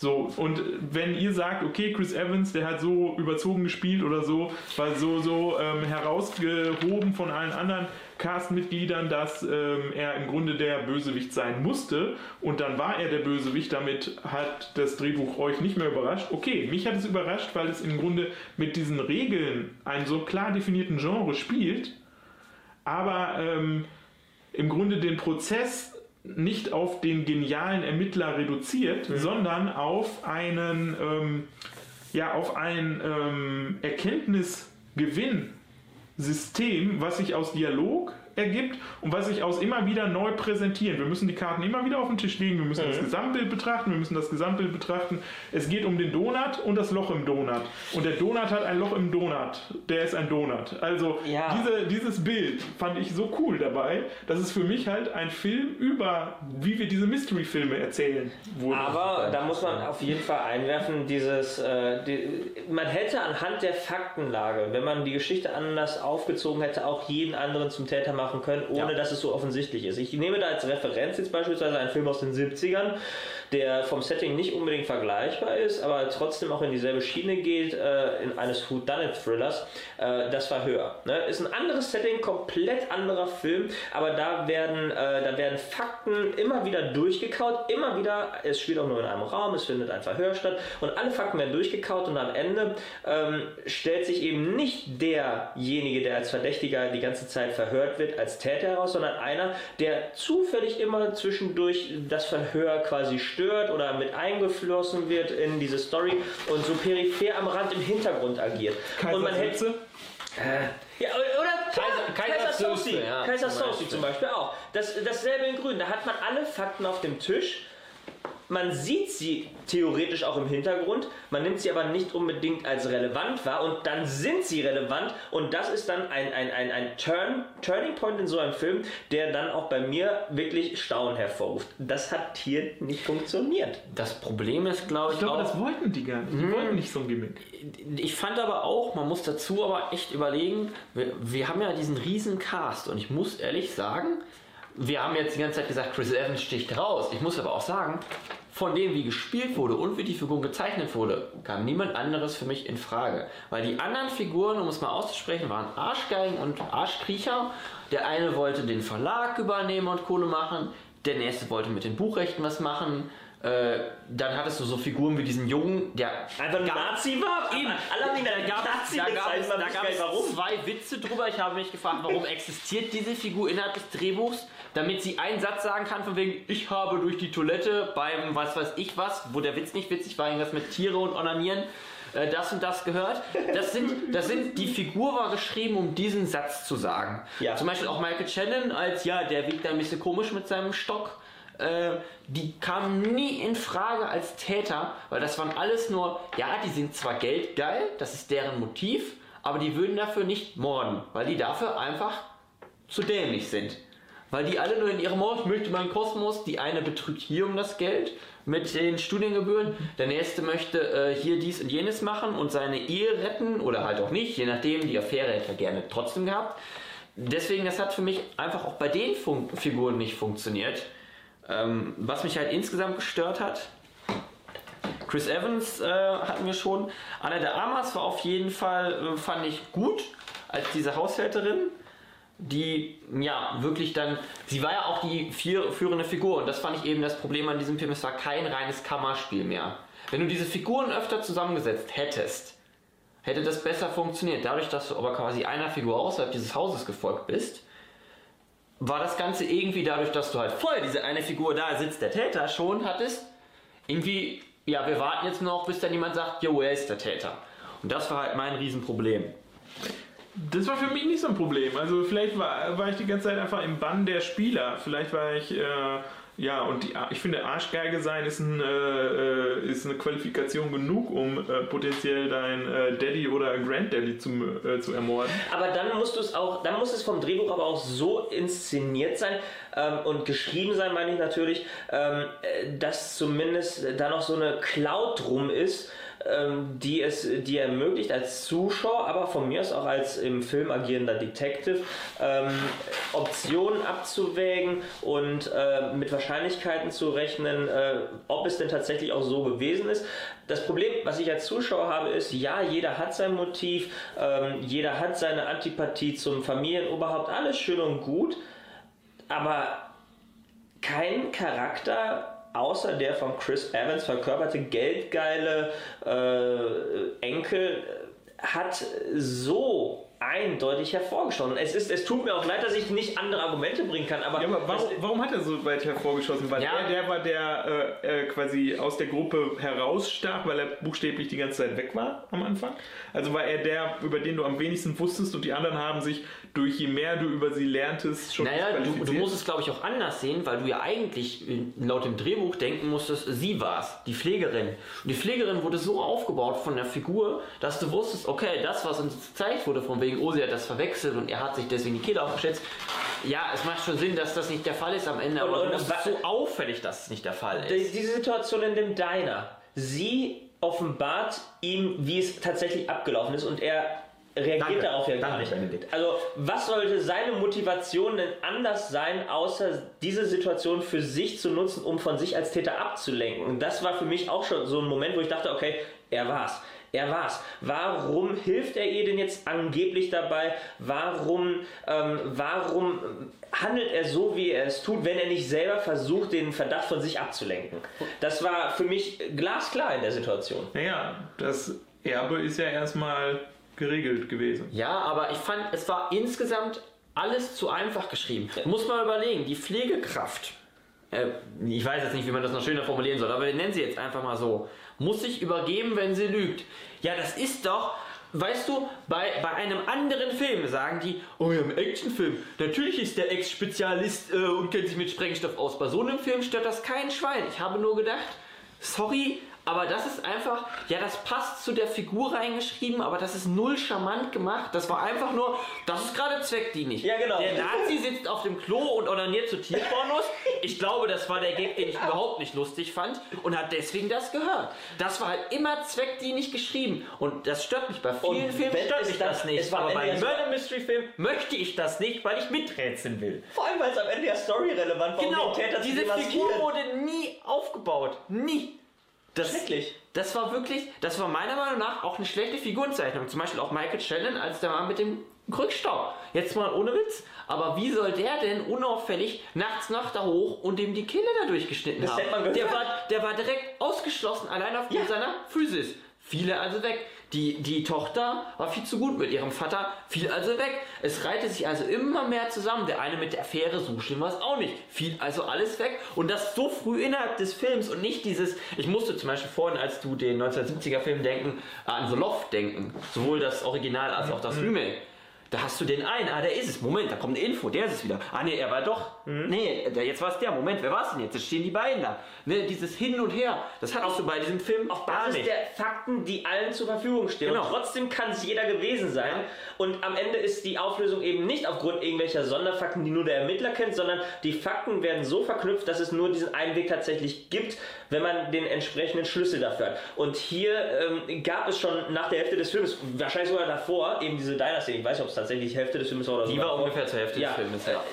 So, und wenn ihr sagt, okay, Chris Evans, der hat so überzogen gespielt oder so, war so, so ähm, herausgehoben von allen anderen Castmitgliedern, dass ähm, er im Grunde der Bösewicht sein musste. Und dann war er der Bösewicht, damit hat das Drehbuch euch nicht mehr überrascht. Okay, mich hat es überrascht, weil es im Grunde mit diesen Regeln einen so klar definierten Genre spielt, aber ähm, im Grunde den Prozess nicht auf den genialen Ermittler reduziert, mhm. sondern auf einen, ähm, ja, auf ein ähm, Erkenntnisgewinnsystem, was sich aus Dialog, ergibt und was sich aus immer wieder neu präsentieren. Wir müssen die Karten immer wieder auf den Tisch legen, wir müssen mhm. das Gesamtbild betrachten, wir müssen das Gesamtbild betrachten. Es geht um den Donut und das Loch im Donut. Und der Donut hat ein Loch im Donut. Der ist ein Donut. Also ja. diese, dieses Bild fand ich so cool dabei, dass es für mich halt ein Film über, wie wir diese Mystery-Filme erzählen wurde. Aber da muss man auf jeden Fall einwerfen, dieses, äh, die, man hätte anhand der Faktenlage, wenn man die Geschichte anders aufgezogen hätte, auch jeden anderen zum Täter machen machen können, ohne ja. dass es so offensichtlich ist. Ich nehme da als Referenz jetzt beispielsweise einen Film aus den 70ern, der vom Setting nicht unbedingt vergleichbar ist, aber trotzdem auch in dieselbe Schiene geht, äh, in eines Whodunit-Thrillers, äh, das Verhör. Ne? Ist ein anderes Setting, komplett anderer Film, aber da werden, äh, da werden Fakten immer wieder durchgekaut, immer wieder, es spielt auch nur in einem Raum, es findet ein Verhör statt und alle Fakten werden durchgekaut und am Ende ähm, stellt sich eben nicht derjenige, der als Verdächtiger die ganze Zeit verhört wird, als Täter heraus, sondern einer, der zufällig immer zwischendurch das Verhör quasi stört oder mit eingeflossen wird in diese Story und so peripher am Rand im Hintergrund agiert. Kaiser und man hätte. Äh, ja, oder Kaiser, Kaiser, Kaiser Sosi, ja, Kaiser Sosi zum Beispiel auch. Das, dasselbe in Grün. Da hat man alle Fakten auf dem Tisch man sieht sie theoretisch auch im Hintergrund, man nimmt sie aber nicht unbedingt als relevant wahr und dann sind sie relevant und das ist dann ein, ein, ein, ein Turn, Turning Point in so einem Film, der dann auch bei mir wirklich Staunen hervorruft. Das hat hier nicht funktioniert. Das Problem ist, glaube ich, ich glaube, auch, das wollten die gar nicht. Die mhm. wollten nicht so ein Gimmick. Ich fand aber auch, man muss dazu aber echt überlegen, wir, wir haben ja diesen riesen Cast und ich muss ehrlich sagen, wir haben jetzt die ganze Zeit gesagt, Chris Evans sticht raus. Ich muss aber auch sagen, von dem, wie gespielt wurde und wie die Figur gezeichnet wurde, kam niemand anderes für mich in Frage. Weil die anderen Figuren, um es mal auszusprechen, waren Arschgeigen und Arschkriecher. Der eine wollte den Verlag übernehmen und Kohle machen, der nächste wollte mit den Buchrechten was machen. Äh, dann hattest du so Figuren wie diesen Jungen, der einfach ein Nazi war. Eben. Alle haben ihn da gab, Nazi da gab, es, da gab es warum. zwei Witze drüber. Ich habe mich gefragt, warum existiert diese Figur innerhalb des Drehbuchs? damit sie einen Satz sagen kann, von wegen, ich habe durch die Toilette beim was weiß ich was, wo der Witz nicht witzig war, irgendwas mit Tiere und Onanieren, äh, das und das gehört. Das sind, das sind, die Figur war geschrieben, um diesen Satz zu sagen. Ja. Zum Beispiel auch Michael Shannon als, ja, der wiegt ein bisschen komisch mit seinem Stock. Äh, die kamen nie in Frage als Täter, weil das waren alles nur, ja, die sind zwar geldgeil, das ist deren Motiv, aber die würden dafür nicht morden, weil die dafür einfach zu dämlich sind. Weil die alle nur in ihrem Ort, ich möchte meinen Kosmos, die eine betrügt hier um das Geld mit den Studiengebühren, der nächste möchte äh, hier dies und jenes machen und seine Ehe retten oder halt auch nicht, je nachdem, die Affäre hätte er gerne trotzdem gehabt. Deswegen, das hat für mich einfach auch bei den Fun Figuren nicht funktioniert. Ähm, was mich halt insgesamt gestört hat, Chris Evans äh, hatten wir schon. Anna de Amas war auf jeden Fall, äh, fand ich gut als diese Haushälterin die ja wirklich dann, sie war ja auch die vier, führende Figur und das fand ich eben das Problem an diesem Film, es war kein reines Kammerspiel mehr. Wenn du diese Figuren öfter zusammengesetzt hättest, hätte das besser funktioniert. Dadurch, dass du aber quasi einer Figur außerhalb dieses Hauses gefolgt bist, war das Ganze irgendwie dadurch, dass du halt vorher diese eine Figur da sitzt, der Täter schon hattest, irgendwie, ja, wir warten jetzt noch, bis dann jemand sagt, jo, er ist der Täter. Und das war halt mein Riesenproblem. Das war für mich nicht so ein Problem. Also vielleicht war, war ich die ganze Zeit einfach im Bann der Spieler. Vielleicht war ich äh, ja, und die, ich finde, Arschgeige sein ist, ein, äh, ist eine Qualifikation genug, um äh, potenziell dein äh, Daddy oder Granddaddy zu, äh, zu ermorden. Aber dann musst du es auch, dann muss es vom Drehbuch aber auch so inszeniert sein ähm, und geschrieben sein, meine ich natürlich, ähm, äh, dass zumindest da noch so eine Cloud drum ist, die es die ermöglicht als Zuschauer, aber von mir aus auch als im Film agierender Detective ähm, Optionen abzuwägen und äh, mit Wahrscheinlichkeiten zu rechnen, äh, ob es denn tatsächlich auch so gewesen ist. Das Problem, was ich als Zuschauer habe, ist, ja, jeder hat sein Motiv, ähm, jeder hat seine Antipathie zum Familienoberhaupt, alles schön und gut, aber kein Charakter außer der von Chris Evans verkörperte geldgeile äh, Enkel hat so eindeutig hervorgeschossen. Es, ist, es tut mir auch leid, dass ich nicht andere Argumente bringen kann, aber, Ja, aber warum, warum hat er so weit hervorgeschossen? Weil Ja. er der war, der äh, äh, quasi aus der Gruppe herausstach, weil er buchstäblich die ganze Zeit weg war am Anfang? Also war er der, über den du am wenigsten wusstest und die anderen haben sich durch je mehr du über sie lerntest schon Naja, du, du musst es, glaube ich, auch anders sehen, weil du ja eigentlich laut dem Drehbuch denken musstest, sie war es, die Pflegerin. Und die Pflegerin wurde so aufgebaut von der Figur, dass du wusstest, okay, das, was uns gezeigt wurde, von wegen, oh, sie hat das verwechselt und er hat sich deswegen die Kehle aufgeschätzt. Ja, es macht schon Sinn, dass das nicht der Fall ist am Ende, aber Und- du und es so auffällig, dass es nicht der Fall Die- ist. Diese Situation in dem Diner. Sie offenbart ihm, wie es tatsächlich abgelaufen ist und er reagiert Danke. darauf ja gar nicht. Benedikt. Also was sollte seine Motivation denn anders sein, außer diese Situation für sich zu nutzen, um von sich als Täter abzulenken? Und das war für mich auch schon so ein Moment, wo ich dachte, okay, er war's. Er war's. Warum hilft er ihr denn jetzt angeblich dabei? Warum, ähm, warum handelt er so, wie er es tut, wenn er nicht selber versucht, den Verdacht von sich abzulenken? Das war für mich glasklar in der Situation. Naja, das Erbe ist ja erstmal geregelt gewesen. Ja, aber ich fand, es war insgesamt alles zu einfach geschrieben. Muss man überlegen, die Pflegekraft, äh, ich weiß jetzt nicht, wie man das noch schöner formulieren soll, aber wir nennen sie jetzt einfach mal so, muss sich übergeben, wenn sie lügt. Ja, das ist doch, weißt du, bei, bei einem anderen Film sagen die, oh ja, im Actionfilm, natürlich ist der Ex-Spezialist äh, und kennt sich mit Sprengstoff aus. Bei so einem Film stört das kein Schwein. Ich habe nur gedacht, sorry, aber das ist einfach, ja, das passt zu der Figur reingeschrieben, aber das ist null charmant gemacht. Das war einfach nur, das ist gerade zweckdienlich. Ja, genau. Der Nazi sitzt auf dem Klo und onaniert zu Tierpornos. Ich glaube, das war der Gag, den ich überhaupt nicht lustig fand und hat deswegen das gehört. Das war halt immer zweckdienlich geschrieben und das stört mich. Bei vielen Und Filmen stört mich dann- das nicht. aber bei einem Murder Mystery Film möchte ich das nicht, weil ich miträtseln will. Vor allem, weil es am Ende ja storyrelevant war, Genau, um den Täter zu diese Figur wurde nie aufgebaut. Nie. Das, Schrecklich. das war wirklich, das war meiner Meinung nach auch eine schlechte Figurenzeichnung. Zum Beispiel auch Michael Shannon als der Mann mit dem Krückstock. Jetzt mal ohne Witz. Aber wie soll der denn unauffällig nachts noch da hoch und ihm die Kehle da durchgeschnitten Das haben? der, war, der war direkt ausgeschlossen, allein aufgrund Ja. seiner Physis. Fiel er also weg. Die, die Tochter war viel zu gut mit ihrem Vater, fiel also weg. Es reihte sich also immer mehr zusammen. Der eine mit der Affäre, so schlimm war es auch nicht. Fiel also alles weg. Und das so früh innerhalb des Films und nicht dieses. Ich musste zum Beispiel vorhin, als du den 1970er-Film denken, an The Loft denken. Sowohl das Original als auch das Remake. Da hast du den einen, ah, der ist es. Moment, da kommt eine Info, der ist es wieder. Ah, nee, er war doch. Nee, der, jetzt war es der. Moment, wer war es denn jetzt? Jetzt stehen die beiden da. Ne, dieses Hin und Her, das hattest du bei diesem Film Auf gar Basis nicht. der Fakten, die allen zur Verfügung stehen. Genau. Und trotzdem kann es jeder gewesen sein. Und am Ende ist die Auflösung eben nicht aufgrund irgendwelcher Sonderfakten, die nur der Ermittler kennt, sondern die Fakten werden so verknüpft, dass es nur diesen einen Weg tatsächlich gibt, wenn man den entsprechenden Schlüssel dafür hat. Und hier ähm, gab es schon nach der Hälfte des Films, wahrscheinlich sogar davor, eben diese Diner-Szene. Ich weiß nicht, ob es tatsächlich Hälfte des Films war oder so. Die war ungefähr zur Hälfte ja, des Filmes. äh, Ja.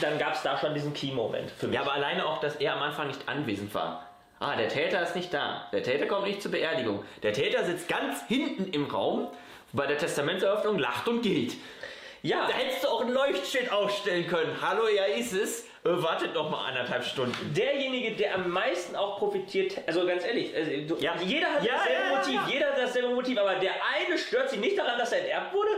Dann gab es da schon diesen Key-Moment für mich. ja, aber alleine auch, dass er am Anfang nicht anwesend war. Ah, der Täter ist nicht da. Der Täter kommt nicht zur Beerdigung. Der Täter sitzt ganz hinten im Raum bei der Testamentseröffnung, lacht und geht. ja. Da hättest du auch ein Leuchtschild aufstellen können. Hallo, ja ist es. Äh, wartet noch mal anderthalb Stunden. derjenige, der am meisten auch profitiert, also ganz ehrlich, also du, Ja. jeder hat Ja, dasselbe ja, Motiv, jeder hat dasselbe Motiv, aber der eine stört sie nicht daran, dass er enterbt wurde?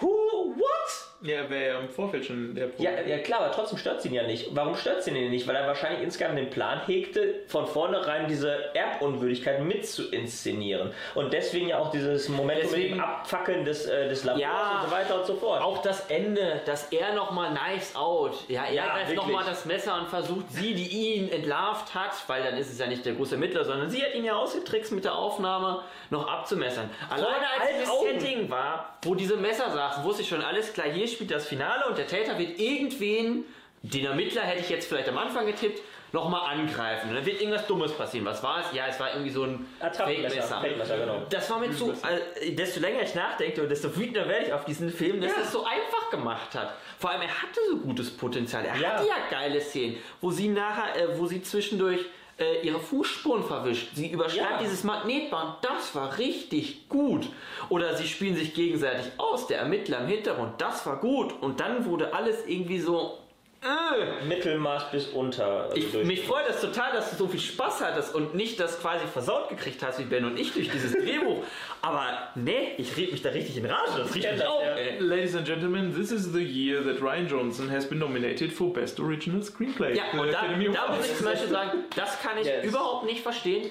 Who, what? Ja, wäre ja im Vorfeld schon der Punkt. Ja, ja klar, aber trotzdem stört sie ihn ja nicht. Warum stört sie ihn nicht? Weil er wahrscheinlich insgesamt den Plan hegte, von vornherein diese Erbunwürdigkeit mit zu inszenieren. Und deswegen ja auch dieses Moment mit dem Abfackeln des, äh, des Labors Ja. und so weiter und so fort. Auch das Ende, dass er nochmal Knives Out. Ja, er Ja, greift nochmal das Messer und versucht sie, die ihn entlarvt hat, weil dann ist es ja nicht der große Ermittler, sondern sie hat ihn ja ausgetrickst mit der Aufnahme, noch abzumessern. Alleine als Augen. Setting war, wo diese Messer saßen, wusste ich schon alles klar, hier spielt das Finale und der Täter wird irgendwen, den Ermittler hätte ich jetzt vielleicht am Anfang getippt, nochmal angreifen. Und dann wird irgendwas Dummes passieren. Was war es? Ja, es war irgendwie so ein Fake-Messer. Fake-Messer, genau. Das war mir zu. Äh, desto länger ich nachdenke, desto wütender werde ich auf diesen Film, dass Ja. er es so einfach gemacht hat. Vor allem, er hatte so gutes Potenzial. Er Ja. hatte ja geile Szenen, wo sie nachher, äh, wo sie zwischendurch äh, ihre Fußspuren verwischt. Sie überschreibt Ja. dieses Magnetband. Das war richtig gut. Oder sie spielen sich gegenseitig aus, der Ermittler im Hintergrund. Das war gut. Und dann wurde alles irgendwie so. Äh, Mittelmaß bis unter. also ich, mich freut das total, dass du so viel Spaß hattest und nicht das quasi versaut gekriegt hast wie Ben und ich durch dieses Drehbuch. Aber nee, ich red mich da richtig in Rage. Das riecht mich auf. Ladies and gentlemen, this is the year that Ryan Johnson has been nominated for Best Original Screenplay. Ja, und da, da muss ich zum Beispiel sagen, das kann ich Yes. überhaupt nicht verstehen.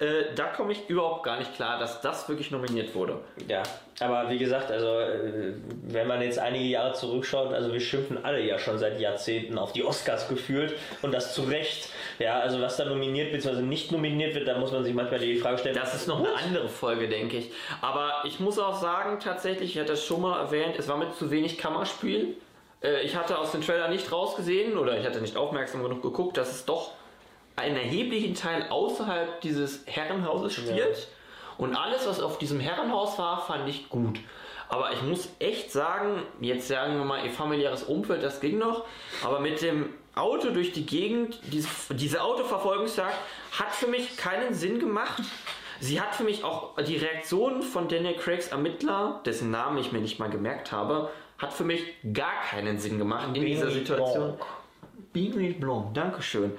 Äh, da komme ich überhaupt gar nicht klar, dass das wirklich nominiert wurde. Ja, aber wie gesagt, also äh, wenn man jetzt einige Jahre zurückschaut, also wir schimpfen alle ja schon seit Jahrzehnten auf die Oscars gefühlt und das zu Recht. Ja, also was da nominiert bzw. nicht nominiert wird, da muss man sich manchmal die Frage stellen. Das ist noch eine andere Folge, denke ich. Aber ich muss auch sagen, tatsächlich, ich hatte es schon mal erwähnt, es war mit zu wenig Kammerspiel. Äh, Ich hatte aus dem Trailer nicht rausgesehen oder ich hatte nicht aufmerksam genug geguckt, dass es doch einen erheblichen Teil außerhalb dieses Herrenhauses spielt. Und alles, was auf diesem Herrenhaus war, fand ich gut. Aber ich muss echt sagen, jetzt sagen wir mal, ihr familiäres Umfeld, das ging noch. Aber mit dem Auto durch die Gegend, diese, diese Autoverfolgungsjagd hat für mich keinen Sinn gemacht. Sie hat für mich auch die Reaktion von Daniel Craigs Ermittler, dessen Namen ich mir nicht mal gemerkt habe, hat für mich gar keinen Sinn gemacht in dieser Situation. Blanc. Beanie Blanc, Dankeschön.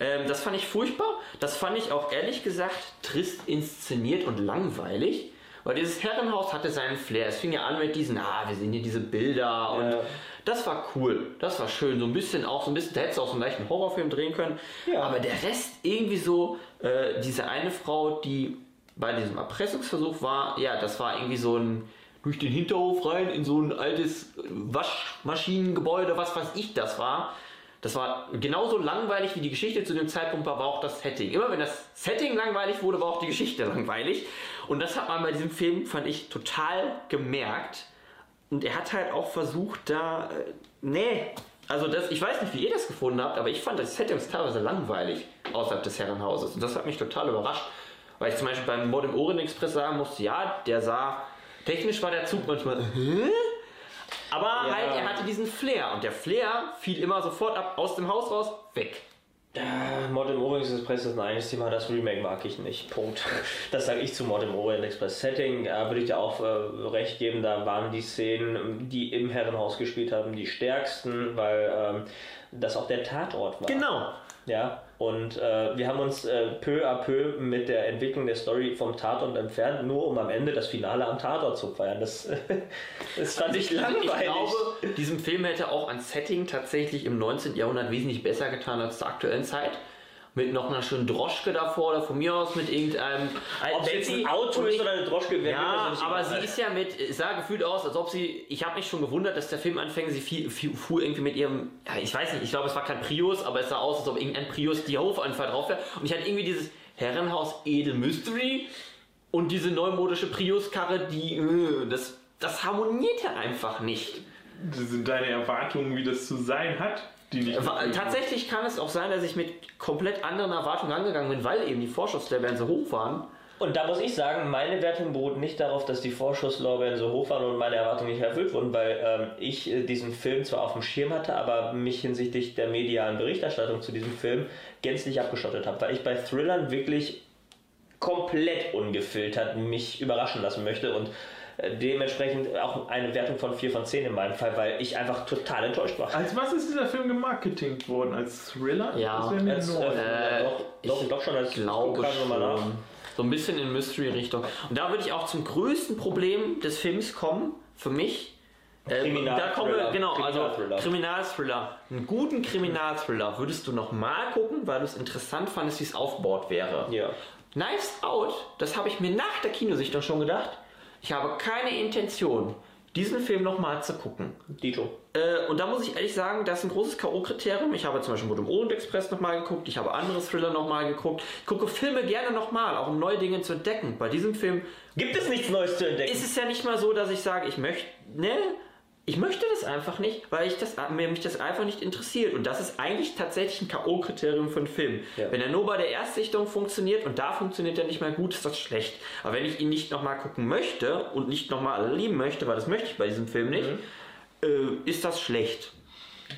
Ähm, das fand ich furchtbar. Das fand ich auch ehrlich gesagt trist inszeniert und langweilig. Weil dieses Herrenhaus hatte seinen Flair. Es fing ja an mit diesen, ah, wir sehen hier diese Bilder und Ja. das war cool. Das war schön. So ein bisschen auch, so ein bisschen, da hättest du auch so einen leichten Horrorfilm drehen können. Ja. Aber der Rest irgendwie so, äh, diese eine Frau, die bei diesem Erpressungsversuch war, ja, das war irgendwie so ein durch den Hinterhof rein in so ein altes Waschmaschinengebäude, was weiß ich das war. Das war genauso langweilig wie die Geschichte zu dem Zeitpunkt war, war auch das Setting. Immer wenn das Setting langweilig wurde, war auch die Geschichte langweilig. Und das hat man bei diesem Film, fand ich, total gemerkt. Und er hat halt auch versucht, da. Äh, nee. Also, das, ich weiß nicht, wie ihr das gefunden habt, aber ich fand das Setting teilweise langweilig außerhalb des Herrenhauses. Und das hat mich total überrascht. Weil ich zum Beispiel beim Mord im Orient Express sagen musste, ja, der sah. Technisch war der Zug manchmal. Hä? Aber Ja. halt, er hatte diesen Flair. Und der Flair fiel immer sofort ab, aus dem Haus raus, weg. Äh, Mord im Orient Express ist ein eigenes Thema, das Remake mag ich nicht. Punkt. Das sage ich zu Mord im Orient Express. Setting äh, würde ich dir auch äh, recht geben, da waren die Szenen, die im Herrenhaus gespielt haben, die stärksten, weil ähm, das auch der Tatort war. Genau. Ja, und äh, wir haben uns äh, peu à peu mit der Entwicklung der Story vom Tatort entfernt, nur um am Ende das Finale am Tatort zu feiern. Das, das fand ich langweilig. Ich glaube, diesem Film hätte auch ein Setting tatsächlich im 19. Jahrhundert wesentlich besser getan als zur aktuellen Zeit. Mit noch einer schönen Droschke davor oder von mir aus mit irgendeinem Ob es jetzt ein Auto ist oder eine Droschke, wäre mir Ja, persönlich aber sie ist ja mit, es sah gefühlt aus, als ob sie, ich habe mich schon gewundert, dass der Film anfängt, sie fiel, fiel, fuhr irgendwie mit ihrem, ja, ich weiß nicht, ich glaube, es war kein Prius, aber es sah aus, als ob irgendein Prius die Hofanfahrt drauf wäre. Und ich hatte irgendwie dieses Herrenhaus Edel Mystery und diese neumodische Prius-Karre, die, äh, das, das harmonierte einfach nicht. Das sind deine Erwartungen, wie das zu sein hat, die nicht. Tatsächlich kann es auch sein, dass ich mit komplett anderen Erwartungen angegangen bin, weil eben die Vorschusslorbeeren so hoch waren. Und da muss ich sagen, meine Wertung beruht nicht darauf, dass die Vorschusslorbeeren so hoch waren und meine Erwartungen nicht erfüllt wurden, weil ähm, ich äh, diesen Film zwar auf dem Schirm hatte, aber mich hinsichtlich der medialen Berichterstattung zu diesem Film gänzlich abgeschottet habe, weil ich bei Thrillern wirklich komplett ungefiltert mich überraschen lassen möchte und äh, dementsprechend auch eine Wertung von 4 von 10 in meinem Fall, weil ich einfach total enttäuscht war. Als was ist dieser Film gemarketingt worden? Als Thriller? Ja, Als, äh, Äh, doch, doch, ich doch schon als glaube nach. schon. So ein bisschen in Mystery-Richtung. Und da würde ich auch zum größten Problem des Films kommen, für mich, Äh, da kommen wir, genau, also Kriminalthriller. Kriminalthriller. Einen guten Kriminalthriller würdest du nochmal gucken, weil du es interessant fandest, wie es aufgebaut wäre. Ja. Knives Out, das habe ich mir nach der Kinosichtung schon gedacht. Ich habe keine Intention, diesen Film nochmal zu gucken. Dito. Äh, und da muss ich ehrlich sagen, das ist ein großes K.O.-Kriterium. Ich habe zum Beispiel Mord im Orient Express nochmal geguckt, ich habe andere Thriller nochmal geguckt. Ich gucke Filme gerne nochmal, auch um neue Dinge zu entdecken. Bei diesem Film Gibt es nichts Neues zu entdecken? ist es ja nicht mal so, dass ich sage, ich möchte, ne? Ich möchte das einfach nicht, weil ich das, mir mich das einfach nicht interessiert. Und das ist eigentlich tatsächlich ein K.O.-Kriterium für einen Film. Ja. Wenn er nur bei der Erstsichtung funktioniert und da funktioniert er nicht mal gut, ist das schlecht. Aber wenn ich ihn nicht nochmal gucken möchte und nicht nochmal lieben möchte, weil das möchte ich bei diesem Film nicht, äh, ist das schlecht.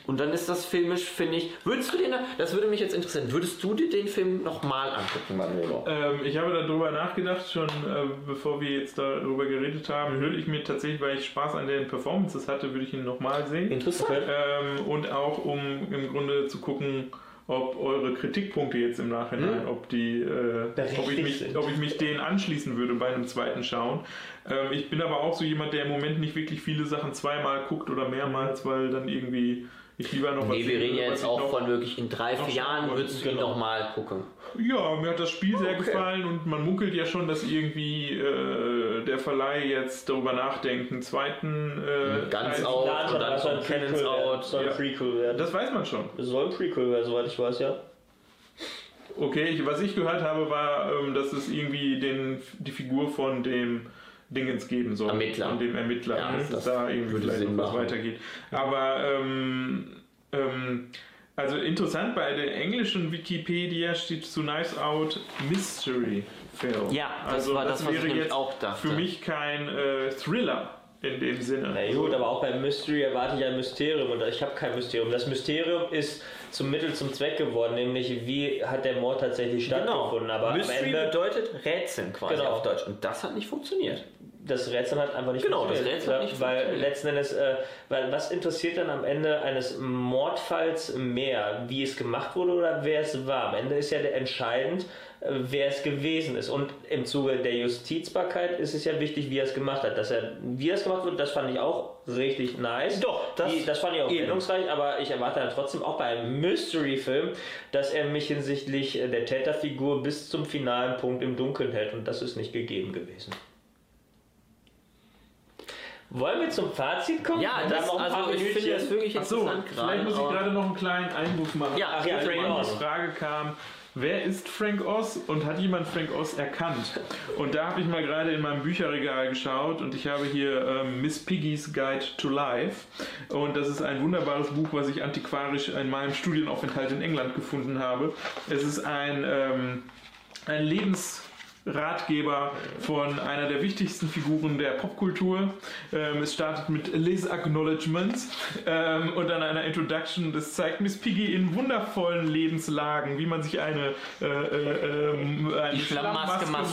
Und dann ist das filmisch, finde ich. Würdest du den, das würde mich jetzt interessieren, würdest du dir den Film nochmal angucken, Manolo? Ähm, ich habe darüber nachgedacht, schon äh, bevor wir jetzt darüber geredet haben, würde ich mir tatsächlich, weil ich Spaß an den Performances hatte, würde ich ihn nochmal sehen. Interessant. Ähm, und auch um im Grunde zu gucken, ob eure Kritikpunkte jetzt im Nachhinein, ob die, äh, ob, ich mich, ob ich mich denen anschließen würde bei einem zweiten Schauen. Ähm, ich bin aber auch so jemand, der im Moment nicht wirklich viele Sachen zweimal guckt oder mehrmals, weil dann irgendwie ich lieber noch Nee, wir sehe, reden ja was jetzt auch von wirklich in drei, vier Jahren würdest du ihn Genau. nochmal gucken. Ja, mir hat das Spiel sehr Okay. gefallen und man munkelt ja schon, dass irgendwie äh, der Verleih jetzt darüber nachdenkt, einen zweiten äh, Ganz Teil- out. Ja, und dann das soll ein kommt Cannons Prequel werden. Out. Soll ein Ja. Prequel werden. Das weiß man schon. Das soll ein Prequel werden, soweit ich weiß, ja. Okay, ich, was ich gehört habe, war, ähm, dass es irgendwie den, die Figur von dem Dingens geben soll. Ermittler. Von dem Ermittler. Ja, dass das es da irgendwie vielleicht noch was weitergeht. Aber ähm, ähm, also interessant, bei der englischen Wikipedia steht zu Nice Out Mystery Film. Ja, das war das, was ich nämlich auch dachte. Für mich kein äh, Thriller in dem Sinne. Na gut, aber auch beim Mystery erwarte ich ein Mysterium und ich habe kein Mysterium. Das Mysterium ist zum Mittel zum Zweck geworden, nämlich wie hat der Mord tatsächlich Genau. stattgefunden. Aber Mystery am Ende, bedeutet Rätseln quasi Genau. auf Deutsch. Und das hat nicht funktioniert. Das Rätsel hat einfach nicht Genau, das funktioniert. Rätsel hat nicht weil letzten Endes, äh, weil was interessiert dann am Ende eines Mordfalls mehr? Wie es gemacht wurde oder wer es war? Am Ende ist ja der entscheidend, äh, wer es gewesen ist. Und im Zuge der Justizbarkeit ist es ja wichtig, wie er es gemacht hat. Dass er, wie er es gemacht wird, das fand ich auch richtig nice. Doch, das- Die, das fand ich auch eben. wendungsreich, aber ich erwarte dann trotzdem auch bei einem Mystery-Film, dass er mich hinsichtlich äh, der Täterfigur bis zum finalen Punkt im Dunkeln hält. Und das ist nicht gegeben gewesen. Wollen wir zum Fazit kommen? Ja, das, noch also ich finde das wirklich Achso, interessant vielleicht muss ich gerade noch einen kleinen Einwurf machen. Ja, Ach ja, Frank. Oz. Die Frage kam, wer ist Frank Oz und hat jemand Frank Oz erkannt? Und da habe ich mal gerade in meinem Bücherregal geschaut und ich habe hier ähm, Miss Piggy's Guide to Life. Und das ist ein wunderbares Buch, was ich antiquarisch in meinem Studienaufenthalt in England gefunden habe. Es ist ein, ähm, ein Lebensratgeber von einer der wichtigsten Figuren der Popkultur. Ähm, es startet mit Les Acknowledgements ähm, und dann einer Introduction. Das zeigt Miss Piggy in wundervollen Lebenslagen, wie man sich eine, äh, äh, ähm, eine du macht, wie man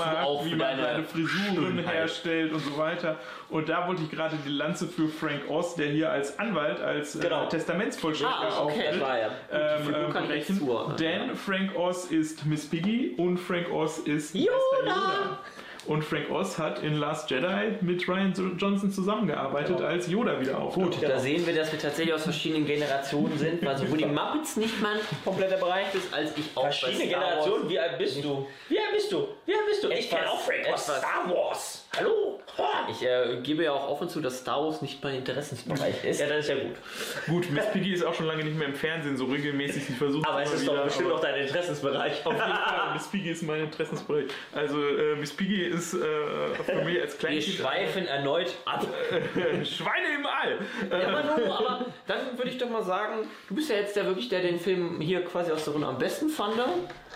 seine Frisuren Schönheit. herstellt und so weiter. Und da wollte ich gerade die Lanze für Frank Oz, der hier als Anwalt, als Genau. äh, Testamentsvollstrecker Ah, okay. auftritt, ja. ähm, ähm, brechen. Denn Frank Oz ist Miss Piggy und Frank Oz ist! Meister Yoda. Und Frank Oz hat in Last Jedi mit Ryan Johnson zusammengearbeitet, Genau. als Yoda wieder auftaucht. Da sehen wir, dass wir tatsächlich aus verschiedenen Generationen sind, weil sowohl die Muppets nicht mein kompletter Bereich ist, als ich auch Verschiedene Star Wars- Generationen. Wie alt bist du? Wie alt bist du? Wie alt bist du? Ich Etwas- kenne auch Frank aus etwas- Star Wars. Hallo? Ha. Ich äh, gebe ja auch offen zu, dass Star Wars nicht mein Interessensbereich ist. Ja, das ist ja gut. Gut, Miss Piggy ist auch schon lange nicht mehr im Fernsehen so regelmäßig. Sie versucht Aber es ist doch wieder, bestimmt aber- noch dein Interessensbereich. Auf jeden Fall, Miss Piggy ist mein Interessensbereich. Also äh, Miss Piggy ist äh, für mich als Wir Kleinkind schweifen erneut ab. Schweine im All. Ja, aber, Nono, aber dann würde ich doch mal sagen, du bist ja jetzt der wirklich, der den Film hier quasi aus der Runde am besten fand.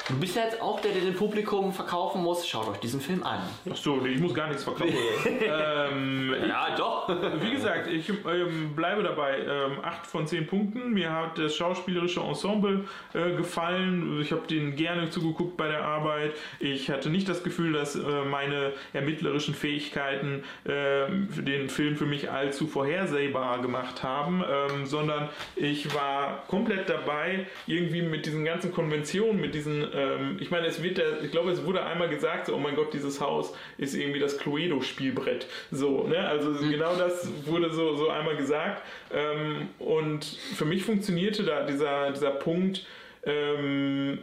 Du bist ja jetzt auch der, der dem Publikum verkaufen muss. Schaut euch diesen Film an. Ach so, nee, ich muss gar nichts verkaufen. ähm, Ja, doch. Wie gesagt, ich ähm, bleibe dabei. Ähm, 8 von 10 Punkten. Mir hat das schauspielerische Ensemble äh, gefallen. Ich habe denen gerne zugeguckt bei der Arbeit. Ich hatte nicht das Gefühl, dass äh, meine ermittlerischen Fähigkeiten äh, für den Film für mich allzu vorhersehbar gemacht haben, ähm, sondern ich war komplett dabei, irgendwie mit diesen ganzen Konventionen, mit diesen, ähm, ich meine, es wird, der, ich glaube, es es wurde einmal gesagt, so, oh mein Gott, dieses Haus ist irgendwie das Cluedo-Spielbrett. So, ne? Also mhm. genau das wurde so, so einmal gesagt. Ähm, und für mich funktionierte da dieser, dieser Punkt, ähm,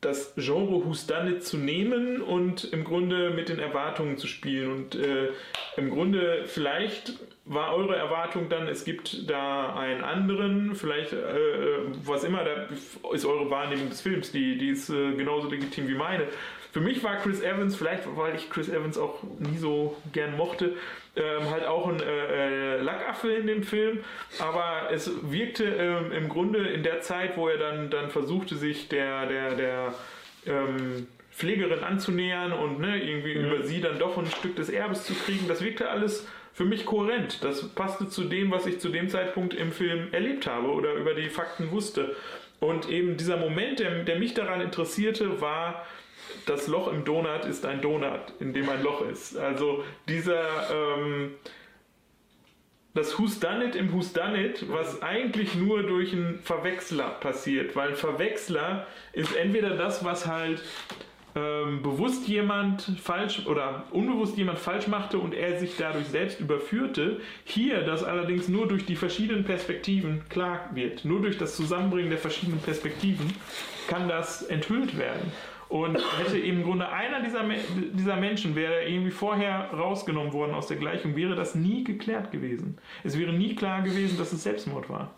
das Genre Whodunit zu nehmen und im Grunde mit den Erwartungen zu spielen. Und äh, im Grunde vielleicht war eure Erwartung dann, es gibt da einen anderen, vielleicht äh, was immer, da ist eure Wahrnehmung des Films, die, die ist äh, genauso legitim wie meine. Für mich war Chris Evans, vielleicht weil ich Chris Evans auch nie so gern mochte, ähm, halt auch ein äh, äh Lackaffe in dem Film, aber es wirkte ähm, im Grunde in der Zeit, wo er dann, dann versuchte, sich der, der, der ähm, Pflegerin anzunähern und ne, irgendwie mhm. über sie dann doch ein Stück des Erbes zu kriegen, das wirkte alles für mich kohärent. Das passte zu dem, was ich zu dem Zeitpunkt im Film erlebt habe oder über die Fakten wusste. Und eben dieser Moment, der, der mich daran interessierte, war, das Loch im Donut ist ein Donut, in dem ein Loch ist. Also dieser, ähm, das Who's Done It im Who's Done It, was eigentlich nur durch einen Verwechsler passiert, weil ein Verwechsler ist entweder das, was halt ähm, bewusst jemand falsch oder unbewusst jemand falsch machte und er sich dadurch selbst überführte. Hier das allerdings nur durch die verschiedenen Perspektiven klar wird. Nur durch das Zusammenbringen der verschiedenen Perspektiven kann das enthüllt werden. Und hätte im Grunde einer dieser, dieser Menschen, wäre irgendwie vorher rausgenommen worden aus der Gleichung, wäre das nie geklärt gewesen. Es wäre nie klar gewesen, dass es Selbstmord war.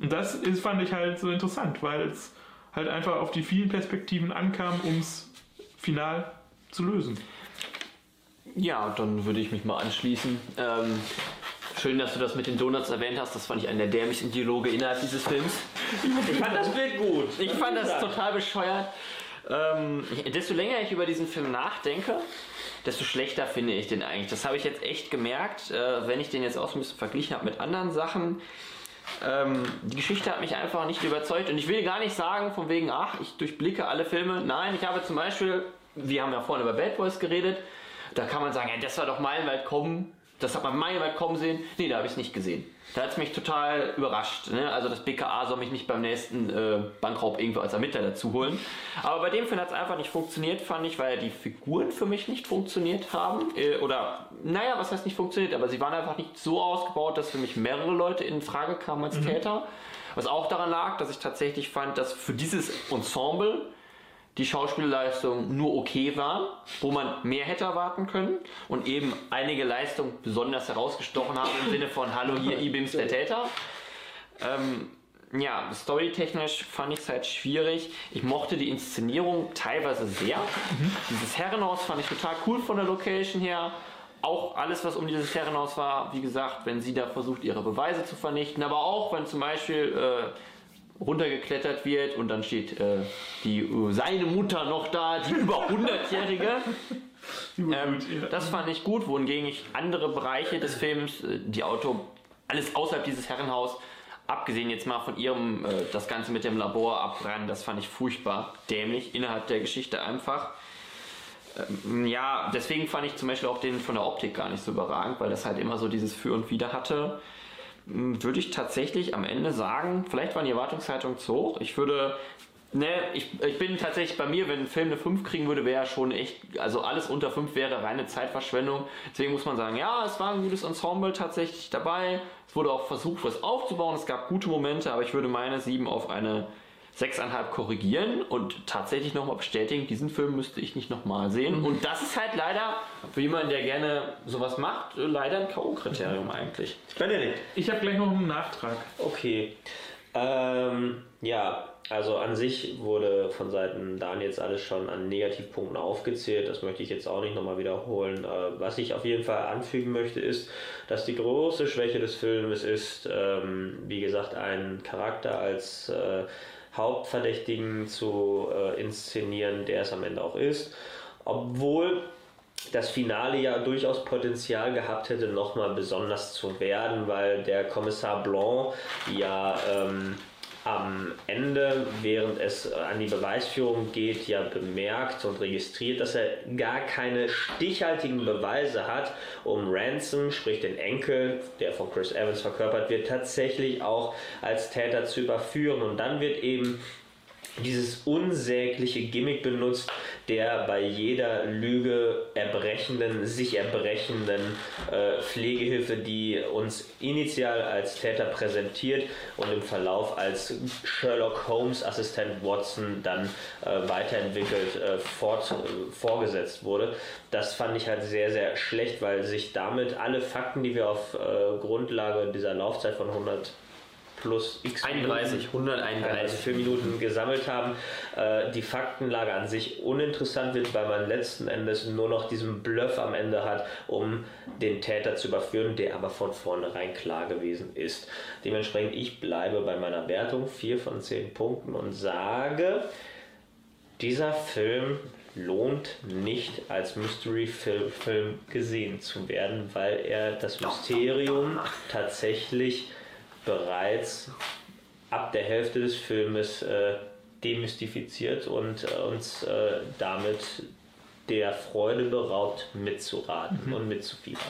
Und das ist, fand ich halt so interessant, weil es halt einfach auf die vielen Perspektiven ankam, um es final zu lösen. Ja, dann würde ich mich mal anschließen. Ähm, schön, dass du das mit den Donuts erwähnt hast. Das fand ich einer der dämlichsten Dialoge innerhalb dieses Films. Ich fand das Bild gut. Ich fand das total bescheuert. Ähm, desto länger ich über diesen Film nachdenke, desto schlechter finde ich den eigentlich. Das habe ich jetzt echt gemerkt, äh, wenn ich den jetzt auch ein bisschen verglichen habe mit anderen Sachen. Ähm, die Geschichte hat mich einfach nicht überzeugt und ich will gar nicht sagen von wegen, ach, ich durchblicke alle Filme. Nein, ich habe zum Beispiel, wir haben ja vorhin über Bad Boys geredet, da kann man sagen, ja, das war doch meilenweit kommen, das hat man meilenweit kommen sehen. Nee, da habe ich es nicht gesehen. Da hat es mich total überrascht. Ne? Also das BKA soll mich nicht beim nächsten äh, Bankraub irgendwo als Ermittler dazu holen. Aber bei dem Film hat es einfach nicht funktioniert, fand ich, weil die Figuren für mich nicht funktioniert haben. Äh, oder, naja, was heißt nicht funktioniert, aber sie waren einfach nicht so ausgebaut, dass für mich mehrere Leute in Frage kamen als mhm. Täter. Was auch daran lag, dass ich tatsächlich fand, dass für dieses Ensemble die Schauspielleistung nur okay war, wo man mehr hätte erwarten können und eben einige Leistungen besonders herausgestochen haben im Sinne von Hallo hier Ibims der Täter. Ähm, ja, storytechnisch fand ich es halt schwierig. Ich mochte die Inszenierung teilweise sehr. Mhm. Dieses Herrenhaus fand ich total cool von der Location her. Auch alles, was um dieses Herrenhaus war, wie gesagt, wenn sie da versucht, ihre Beweise zu vernichten, aber auch wenn zum Beispiel äh, runtergeklettert wird und dann steht äh, die, äh, seine Mutter noch da, die über 100-Jährige. ähm, das fand ich gut, wohingegen ich andere Bereiche des Films, äh, die Auto, alles außerhalb dieses Herrenhaus, abgesehen jetzt mal von ihrem, äh, das Ganze mit dem Labor abbrennen, das fand ich furchtbar dämlich, innerhalb der Geschichte einfach. Ähm, ja, deswegen fand ich zum Beispiel auch den von der Optik gar nicht so überragend, weil das halt immer so dieses Für und Wider hatte. Hm, würde ich tatsächlich am Ende sagen, vielleicht waren die Erwartungshaltungen zu hoch. Ich würde Ne, ich, ich bin tatsächlich bei mir, wenn ein Film eine 5 kriegen würde, wäre schon echt, also alles unter 5 wäre reine Zeitverschwendung. Deswegen muss man sagen, ja, es war ein gutes Ensemble tatsächlich dabei. Es wurde auch versucht, was aufzubauen. Es gab gute Momente, aber ich würde meine 7 auf eine 6,5 korrigieren und tatsächlich nochmal bestätigen, diesen Film müsste ich nicht nochmal sehen. Mhm. Und das ist halt leider, für jemanden, der gerne sowas macht, leider ein K.O.-Kriterium eigentlich. Benedikt. Ich habe gleich noch einen Nachtrag. Okay. Ähm, ja, also an sich wurde von Seiten Daniels alles schon an Negativpunkten aufgezählt. Das möchte ich jetzt auch nicht nochmal wiederholen. Äh, was ich auf jeden Fall anfügen möchte, ist, dass die große Schwäche des Films ist, ähm, wie gesagt, einen Charakter als äh, Hauptverdächtigen zu äh, inszenieren, der es am Ende auch ist. Obwohl das Finale ja durchaus Potenzial gehabt hätte, nochmal besonders zu werden, weil der Kommissar Blanc ja ähm, am Ende, während es an die Beweisführung geht, ja bemerkt und registriert, dass er gar keine stichhaltigen Beweise hat, um Ransom, sprich den Enkel, der von Chris Evans verkörpert wird, tatsächlich auch als Täter zu überführen. Und dann wird eben dieses unsägliche Gimmick benutzt, der bei jeder Lüge erbrechenden, sich erbrechenden äh, Pflegehilfe, die uns initial als Täter präsentiert und im Verlauf als Sherlock Holmes Assistent Watson dann äh, weiterentwickelt äh, fort, vorgesetzt wurde. Das fand ich halt sehr, sehr schlecht, weil sich damit alle Fakten, die wir auf äh, Grundlage dieser Laufzeit von 100 plus x 31, 131 Filmminuten gesammelt haben, äh, die Faktenlage an sich uninteressant wird, weil man letzten Endes nur noch diesen Bluff am Ende hat, um den Täter zu überführen, der aber von vornherein klar gewesen ist. Dementsprechend, ich bleibe bei meiner Wertung 4 von 10 Punkten und sage, dieser Film lohnt nicht als Mystery-Film gesehen zu werden, weil er das Mysterium tatsächlich bereits ab der Hälfte des Filmes äh, demystifiziert und äh, uns äh, damit der Freude beraubt, mitzuraten mhm. und mitzufiebern.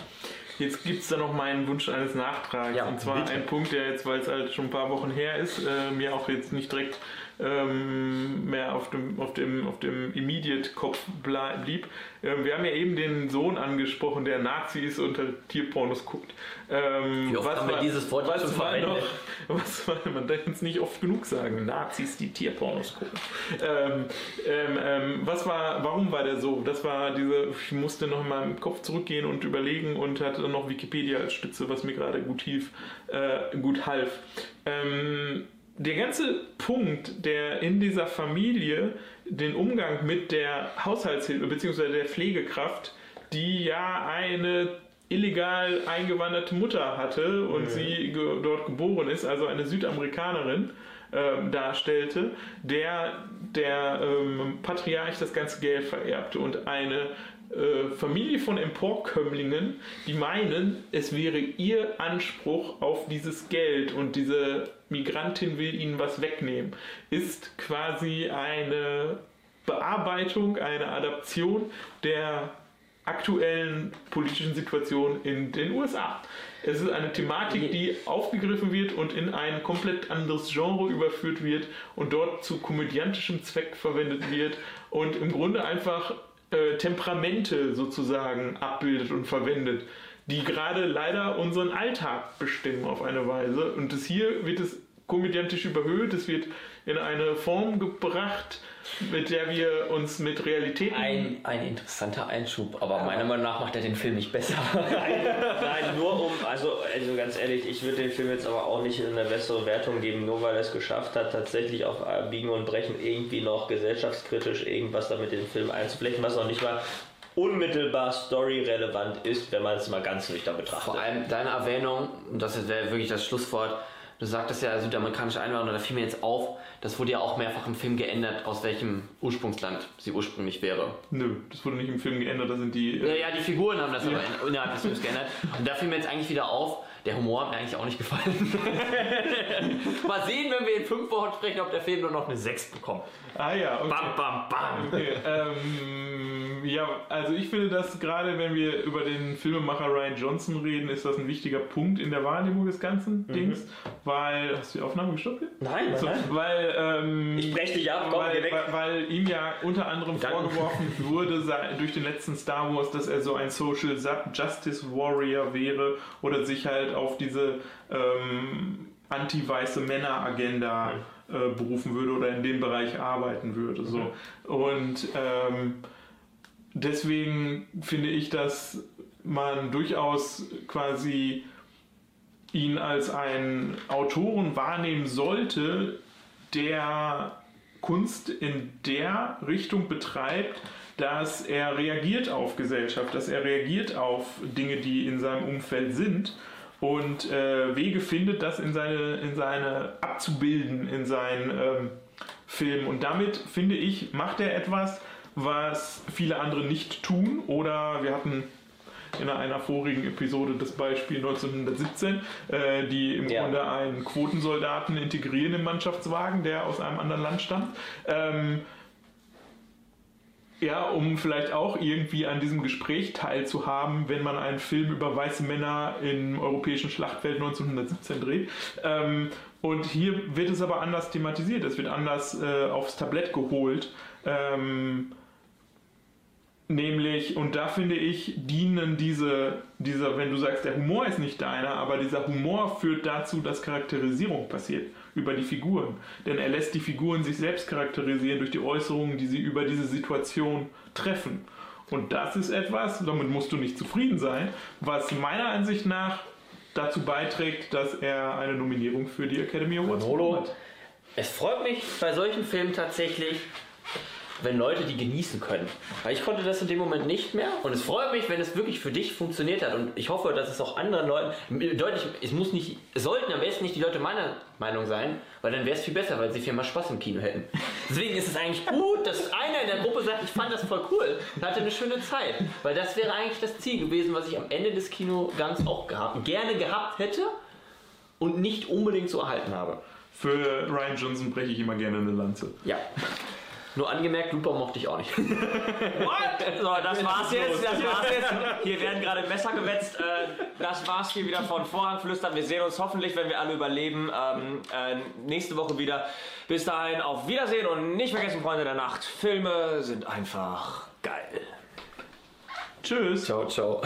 Jetzt gibt es da noch meinen Wunsch eines Nachtrags. Ja, und zwar bitte. ein Punkt, der jetzt, weil es halt schon ein paar Wochen her ist, äh, mir auch jetzt nicht direkt ähm, mehr auf dem, auf dem, auf dem Immediate-Kopf blieb. Ähm, wir haben ja eben den Sohn angesprochen, der Nazi ist und halt Tierpornos guckt. Ähm, Wie oft haben wir dieses Wort was schon war noch, was war, Man darf es nicht oft genug sagen. Nazis, die Tierpornos gucken. Ähm, ähm, ähm, was war, warum war der so? Das war diese, ich musste noch mal im Kopf zurückgehen und überlegen und hatte dann noch Wikipedia als Stütze, was mir gerade gut hilf, äh, gut half. Ähm, der ganze Punkt, der in dieser Familie den Umgang mit der Haushaltshilfe bzw. der Pflegekraft, die ja eine illegal eingewanderte Mutter hatte und mhm. sie ge dort geboren ist, also eine Südamerikanerin, äh, darstellte, der der ähm, Patriarch das ganze Geld vererbte und eine äh, Familie von Emporkömmlingen, die meinen, es wäre ihr Anspruch auf dieses Geld und diese Migrantin will ihnen was wegnehmen, ist quasi eine Bearbeitung, eine Adaption der aktuellen politischen Situation in den USA. Es ist eine Thematik, die aufgegriffen wird und in ein komplett anderes Genre überführt wird und dort zu komödiantischem Zweck verwendet wird und im Grunde einfach äh, Temperamente sozusagen abbildet und verwendet, die gerade leider unseren Alltag bestimmen auf eine Weise. Und das hier wird es komödiantisch überhöht, es wird in eine Form gebracht, mit der wir uns mit Realität. Ein, ein interessanter Einschub, aber ja. meiner Meinung nach macht er den Film nicht besser. Nein, nein, nur um, also, also ganz ehrlich, ich würde den Film jetzt aber auch nicht eine bessere Wertung geben, nur weil er es geschafft hat, tatsächlich auf Biegen und Brechen irgendwie noch gesellschaftskritisch irgendwas damit in den Film einzuflechten, was noch nicht mal unmittelbar storyrelevant ist, wenn man es mal ganz nüchtern betrachtet. Vor allem deine Erwähnung, das wäre wirklich das Schlusswort, Du sagtest ja südamerikanische Einwanderer, da fiel mir jetzt auf, das wurde ja auch mehrfach im Film geändert, aus welchem Ursprungsland sie ursprünglich wäre. Nö, das wurde nicht im Film geändert, da sind die. Äh ja, ja, die Figuren haben das ja. aber innerhalb des Films geändert. Und da fiel mir jetzt eigentlich wieder auf, der Humor hat mir eigentlich auch nicht gefallen. Mal sehen, wenn wir in fünf Wochen sprechen, ob der Film nur noch eine 6 bekommt. Ah ja, okay. Bam, bam, bam. Okay, ähm, ja, also ich finde, dass gerade wenn wir über den Filmemacher Ryan Johnson reden, ist das ein wichtiger Punkt in der Wahrnehmung des ganzen mhm. Dings, weil hast du die Aufnahme gestoppt? Nein, so, nein. weil ähm, ich breche dich ab, komm, weil, weg. Weil, weil, ihm ja unter anderem Danke. vorgeworfen wurde durch den letzten Star Wars, dass er so ein Social Justice Warrior wäre oder sich halt auf diese ähm, anti-weiße Männer-Agenda äh, berufen würde oder in dem Bereich arbeiten würde. So. Mhm. Und ähm, deswegen finde ich, dass man durchaus quasi ihn als einen Autoren wahrnehmen sollte, der Kunst in der Richtung betreibt, dass er reagiert auf Gesellschaft, dass er reagiert auf Dinge, die in seinem Umfeld sind und äh, Wege findet, das in seine, in seine abzubilden in seinen ähm, Film. Und damit finde ich, macht er etwas, was viele andere nicht tun. Oder wir hatten in einer vorigen Episode das Beispiel 1917, äh, die im ja. Grunde einen Quotensoldaten integrieren im Mannschaftswagen, der aus einem anderen Land stammt. Ähm, ja, um vielleicht auch irgendwie an diesem Gespräch teilzuhaben, wenn man einen Film über weiße Männer im europäischen Schlachtfeld 1917 dreht. Ähm, und hier wird es aber anders thematisiert, es wird anders äh, aufs Tablett geholt. Ähm, Nämlich, und da finde ich, dienen diese, dieser, wenn du sagst, der Humor ist nicht deiner, aber dieser Humor führt dazu, dass Charakterisierung passiert über die Figuren. Denn er lässt die Figuren sich selbst charakterisieren durch die Äußerungen, die sie über diese Situation treffen. Und das ist etwas, damit musst du nicht zufrieden sein, was meiner Ansicht nach dazu beiträgt, dass er eine Nominierung für die Academy Awards Manolo, hat. Es freut mich bei solchen Filmen tatsächlich, wenn Leute die genießen können. Weil ich konnte das in dem Moment nicht mehr. Und es freut mich, wenn es wirklich für dich funktioniert hat. Und ich hoffe, dass es auch anderen Leuten deutlich, es muss nicht, es sollten am besten nicht die Leute meiner Meinung sein, weil dann wäre es viel besser, weil sie viel mehr Spaß im Kino hätten. Deswegen ist es eigentlich gut, dass einer in der Gruppe sagt, ich fand das voll cool und hatte eine schöne Zeit. Weil das wäre eigentlich das Ziel gewesen, was ich am Ende des Kinogangs auch gehabt, gerne gehabt hätte und nicht unbedingt so erhalten habe. Für Ryan Johnson breche ich immer gerne eine Lanze. Ja. Nur angemerkt, Looper mochte ich auch nicht. What? So, das war's jetzt. Das war's jetzt. Hier werden gerade Messer gewetzt. Äh, das war's hier wieder von Vorhangflüstern. Wir sehen uns hoffentlich, wenn wir alle überleben, ähm, äh, nächste Woche wieder. Bis dahin auf Wiedersehen und nicht vergessen, Freunde der Nacht. Filme sind einfach geil. Tschüss. Ciao, ciao.